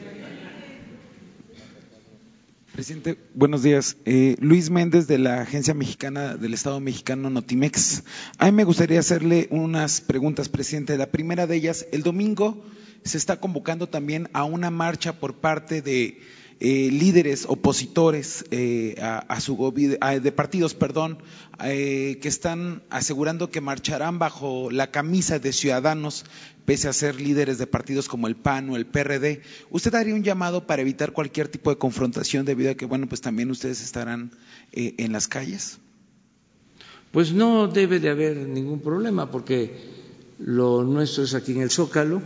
Presidente, buenos días. Eh, Luis Méndez de la Agencia Mexicana del Estado Mexicano Notimex. A mí me gustaría hacerle unas preguntas, presidente. La primera de ellas, el domingo se está convocando también a una marcha por parte de eh, líderes opositores eh, a, su de partidos, perdón, eh, que están asegurando que marcharán bajo la camisa de ciudadanos, pese a ser líderes de partidos como el PAN o el PRD. ¿Usted haría un llamado para evitar cualquier tipo de confrontación debido a que, bueno, pues también ustedes estarán en las calles? Pues no debe de haber ningún problema porque lo nuestro es aquí en el Zócalo.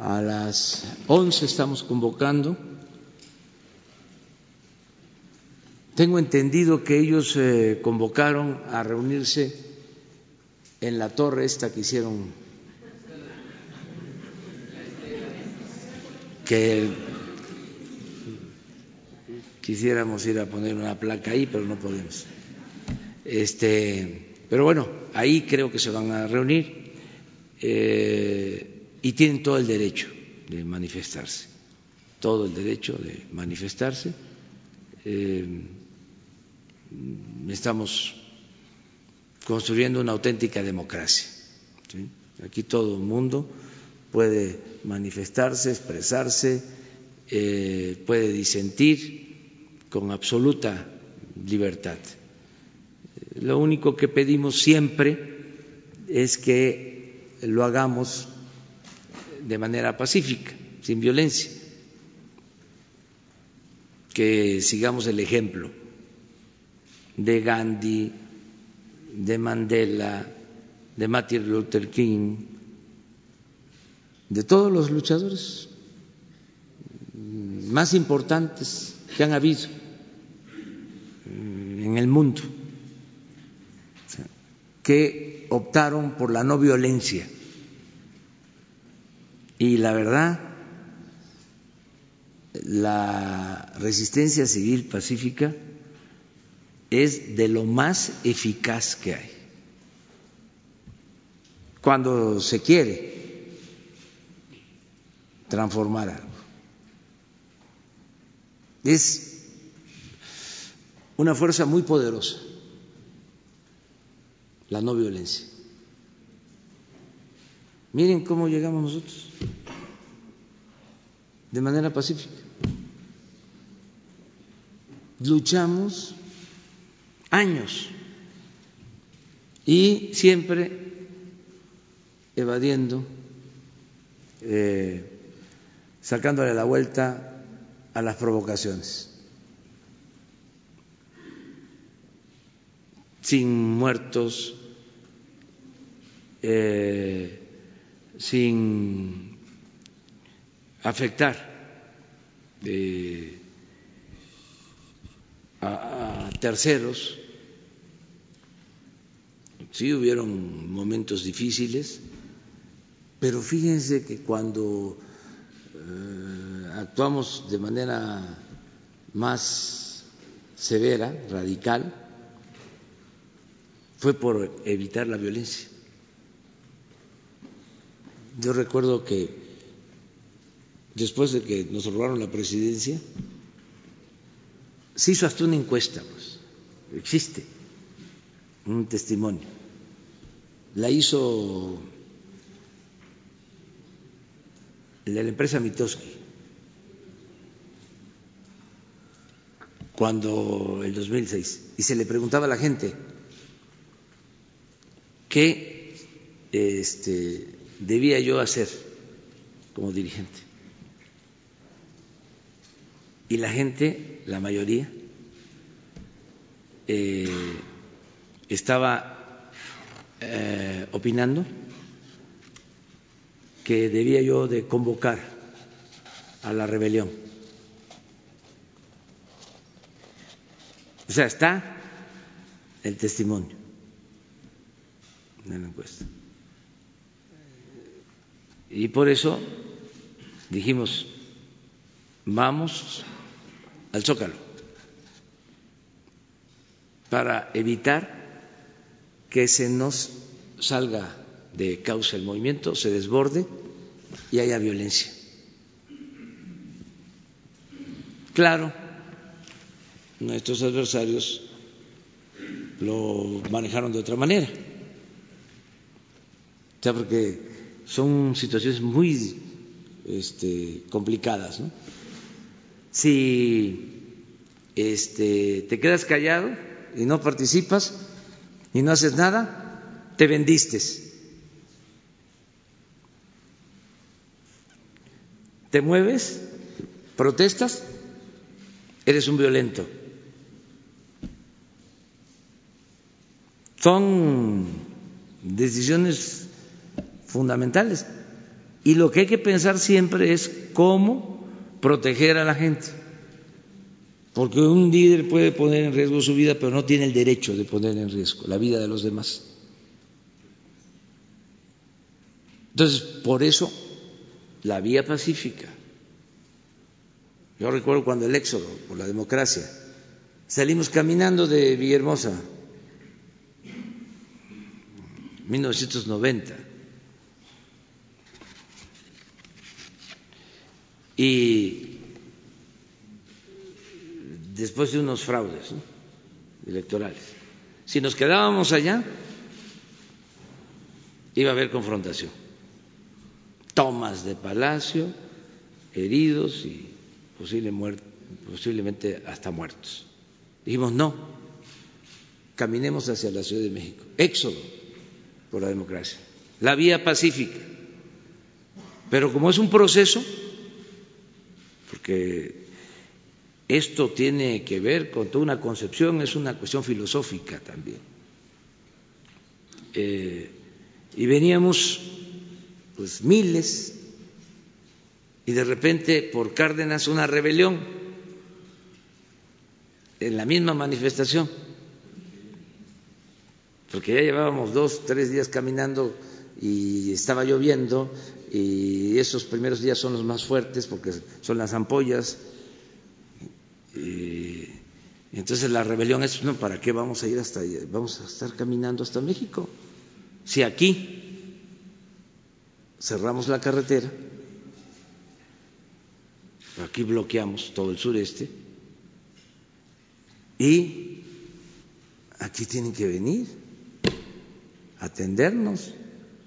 A las 11 estamos convocando. Tengo entendido que ellos eh, convocaron a reunirse en la torre esta que hicieron, que quisiéramos ir a poner una placa ahí, pero no podemos. Este, pero bueno, ahí creo que se van a reunir eh, y tienen todo el derecho de manifestarse, todo el derecho de manifestarse. Eh, estamos construyendo una auténtica democracia. Aquí todo el mundo puede manifestarse, expresarse, eh, puede disentir con absoluta libertad. Lo único que pedimos siempre es que lo hagamos de manera pacífica, sin violencia, que sigamos el ejemplo de Gandhi, de Mandela, de Martin Luther King, de todos los luchadores más importantes que han habido en el mundo, que optaron por la no violencia. Y la verdad, la resistencia civil pacífica es de lo más eficaz que hay. Cuando se quiere transformar algo. Es una fuerza muy poderosa, la no violencia. Miren cómo llegamos nosotros, de manera pacífica. Luchamos años y siempre evadiendo, eh, sacándole la vuelta a las provocaciones, sin muertos, eh, sin afectar eh, a, a terceros. Sí, hubieron momentos difíciles, pero fíjense que cuando actuamos de manera más severa, radical, fue por evitar la violencia. Yo recuerdo que después de que nos robaron la presidencia, se hizo hasta una encuesta, pues, existe un testimonio. La hizo de la empresa Mitoski cuando el 2006 y se le preguntaba a la gente qué este, debía yo hacer como dirigente. Y la gente, la mayoría, eh, estaba eh, opinando que debía yo de convocar a la rebelión. O sea, está el testimonio en la encuesta. Y por eso dijimos, vamos al Zócalo para evitar que se nos salga de causa el movimiento, se desborde y haya violencia. Claro, nuestros adversarios lo manejaron de otra manera, o sea, porque son situaciones muy este, complicadas. ¿no? Si este, te quedas callado y no participas y no haces nada, te vendiste. Te mueves, protestas, eres un violento. son decisiones fundamentales. Y lo que hay que pensar siempre es cómo proteger a la gente. Porque un líder puede poner en riesgo su vida, pero no tiene el derecho de poner en riesgo la vida de los demás. Entonces, por eso, la vía pacífica. Yo recuerdo cuando el éxodo por la democracia, salimos caminando de Villahermosa, 1990. Y después de unos fraudes electorales, si nos quedábamos allá, iba a haber confrontación, tomas de palacio, heridos y posible posiblemente hasta muertos. Dijimos, no, caminemos hacia la Ciudad de México, éxodo por la democracia, la vía pacífica. Pero como es un proceso, porque esto tiene que ver con toda una concepción, es una cuestión filosófica también. Eh, y veníamos pues miles y de repente por Cárdenas una rebelión en la misma manifestación porque ya llevábamos dos, tres días caminando y estaba lloviendo y esos primeros días son los más fuertes porque son las ampollas. Y entonces la rebelión es, no, ¿para qué vamos a ir hasta? Vamos a estar caminando hasta México. Si aquí cerramos la carretera, aquí bloqueamos todo el sureste y aquí tienen que venir atendernos,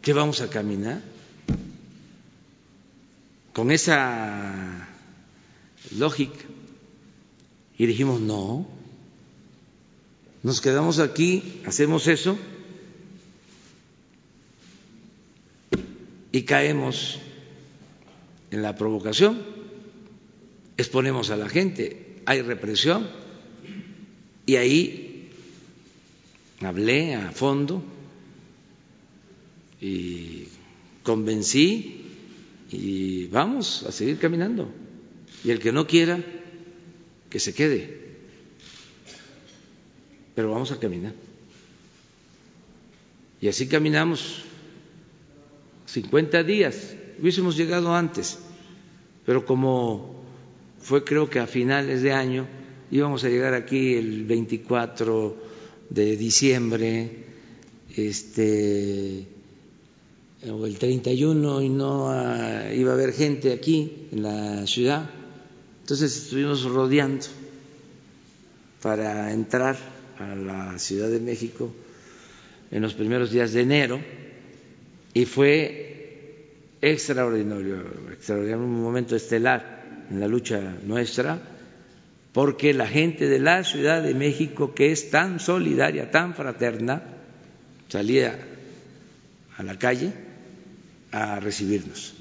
¿qué vamos a caminar? Con esa lógica. Y dijimos, no, nos quedamos aquí, hacemos eso y caemos en la provocación, exponemos a la gente, hay represión y ahí hablé a fondo y convencí y vamos a seguir caminando. Y el que no quiera, que se quede. Pero vamos a caminar. Y así caminamos 50 días. Hubiésemos llegado antes, pero como fue creo que a finales de año, íbamos a llegar aquí el 24 de diciembre, este o el 31 y no ah, iba a haber gente aquí en la ciudad. Entonces estuvimos rodeando para entrar a la Ciudad de México en los primeros días de enero y fue extraordinario, extraordinario, un momento estelar en la lucha nuestra, porque la gente de la Ciudad de México, que es tan solidaria, tan fraterna, salía a la calle a recibirnos.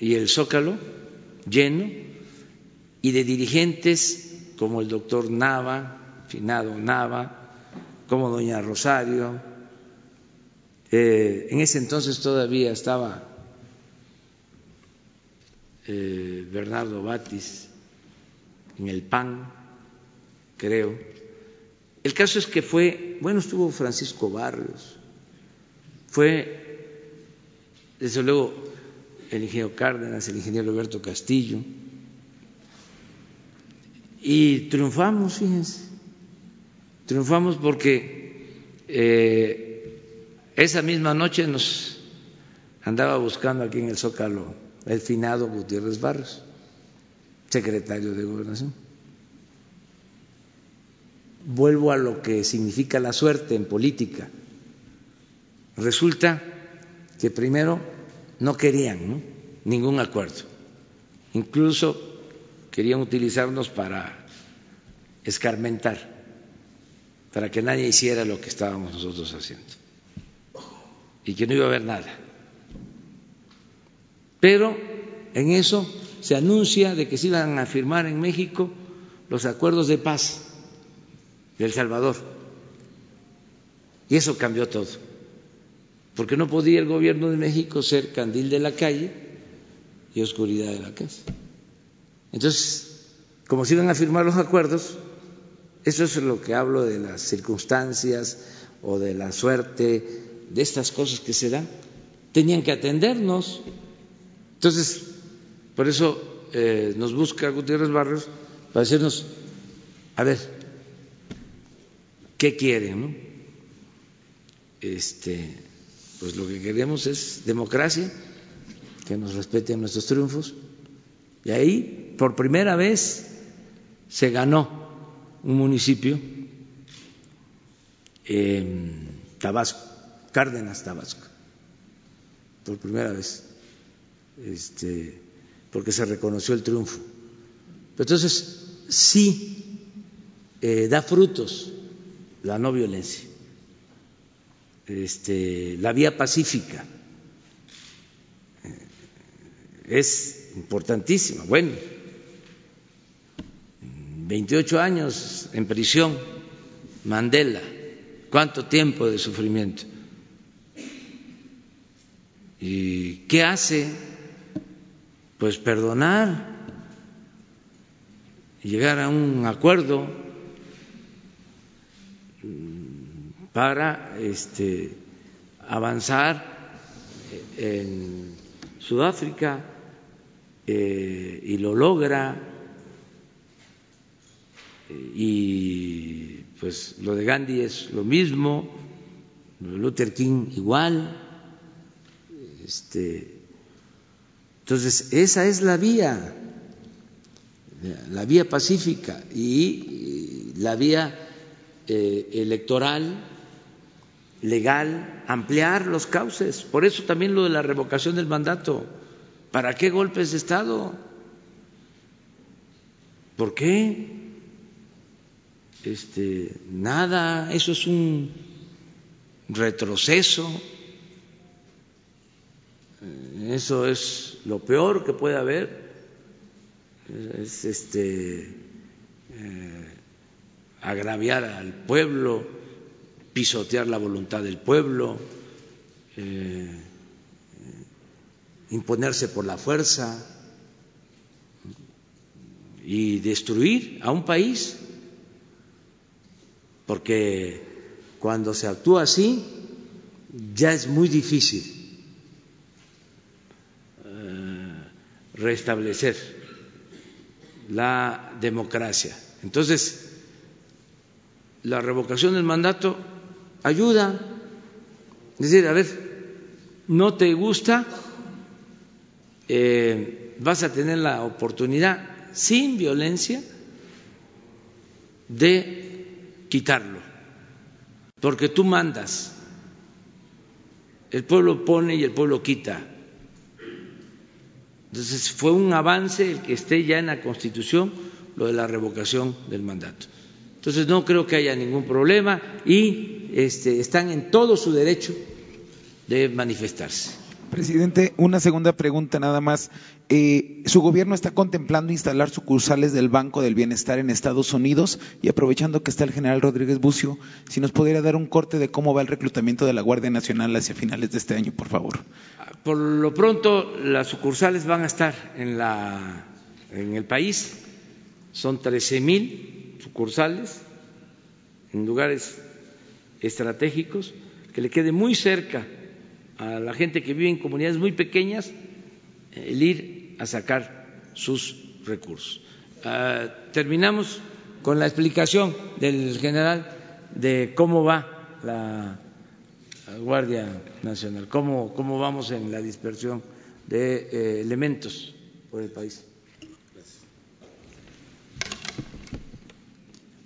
Y el zócalo lleno y de dirigentes como el doctor Nava, finado Nava, como doña Rosario. Eh, en ese entonces todavía estaba eh, Bernardo Batis en el PAN, creo. El caso es que fue, bueno, estuvo Francisco Barrios, fue desde luego el ingeniero Cárdenas, el ingeniero Roberto Castillo, y triunfamos, fíjense, triunfamos porque eh, esa misma noche nos andaba buscando aquí en el Zócalo el finado Gutiérrez Barros, secretario de Gobernación. Vuelvo a lo que significa la suerte en política. Resulta que primero no querían ningún acuerdo, incluso querían utilizarnos para escarmentar, para que nadie hiciera lo que estábamos nosotros haciendo y que no iba a haber nada. Pero en eso se anuncia de que se iban a firmar en México los acuerdos de paz de El Salvador Y eso cambió todo, porque no podía el gobierno de México ser candil de la calle y oscuridad de la casa. Entonces, como se iban a firmar los acuerdos, eso es lo que hablo de las circunstancias o de la suerte, de estas cosas que se dan, tenían que atendernos. Entonces, por eso eh, nos busca Gutiérrez Barrios para decirnos, a ver, ¿qué quieren? No? Este, pues lo que queremos es democracia, que nos respeten nuestros triunfos. Y ahí, por primera vez, se ganó un municipio Tabasco, Cárdenas, Tabasco, por primera vez, este, porque se reconoció el triunfo. Entonces, sí eh, da frutos la no violencia, este, la vía pacífica eh, es importantísima. Bueno, 28 años en prisión, Mandela, cuánto tiempo de sufrimiento. ¿Y qué hace? Pues perdonar llegar a un acuerdo para este, avanzar en Sudáfrica eh, y lo logra y pues lo de Gandhi es lo mismo, Luther King igual. Este, entonces, esa es la vía, la vía pacífica y la vía eh, electoral, legal, ampliar los cauces. Por eso también lo de la revocación del mandato. ¿Para qué golpes de Estado? ¿Por qué? este, nada, eso es un retroceso, eso es lo peor que puede haber, es este, eh, agraviar al pueblo, pisotear la voluntad del pueblo, eh, imponerse por la fuerza y destruir a un país. Porque cuando se actúa así ya es muy difícil restablecer la democracia. Entonces, la revocación del mandato ayuda. Es decir, a ver, no te gusta, eh, vas a tener la oportunidad sin violencia de quitarlo, porque tú mandas, el pueblo pone y el pueblo quita. Entonces fue un avance el que esté ya en la Constitución lo de la revocación del mandato. Entonces no creo que haya ningún problema y este, están en todo su derecho de manifestarse. Presidente, una segunda pregunta nada más. Eh, ¿Su gobierno está contemplando instalar sucursales del Banco del Bienestar en Estados Unidos? Y aprovechando que está el general Rodríguez Bucio, si nos pudiera dar un corte de cómo va el reclutamiento de la Guardia Nacional hacia finales de este año, por favor. Por lo pronto, las sucursales van a estar en, la, en el país. Son 13 mil sucursales en lugares estratégicos que le quede muy cerca a la gente que vive en comunidades muy pequeñas el ir a sacar sus recursos. Ah, terminamos con la explicación del general de cómo va la Guardia Nacional, cómo, cómo vamos en la dispersión de eh, elementos por el país.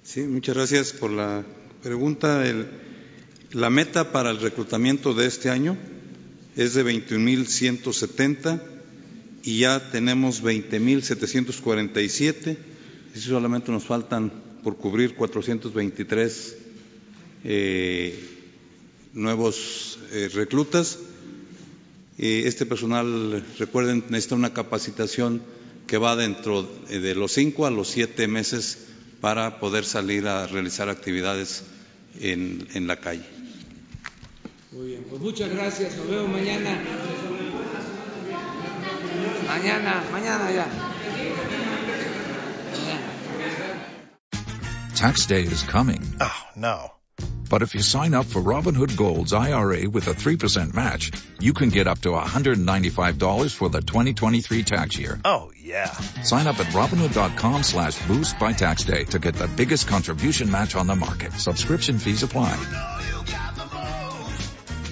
Sí, muchas gracias por la pregunta. El, la meta para el reclutamiento de este año es de 21.170 y ya tenemos 20.747. Y solamente nos faltan por cubrir 423 eh, nuevos eh, reclutas. este personal, recuerden, necesita una capacitación que va dentro de los cinco a los siete meses para poder salir a realizar actividades en la calle. Muy bien, pues muchas gracias, nos vemos mañana. Mañana, mañana ya. Tax day is coming. Oh, no. But if you sign up for Robinhood Gold's IRA with a 3% match, you can get up to $195 for the 2023 tax year. Oh, yeah. Sign up at Robinhood.com slash boost by tax day to get the biggest contribution match on the market. Subscription fees apply.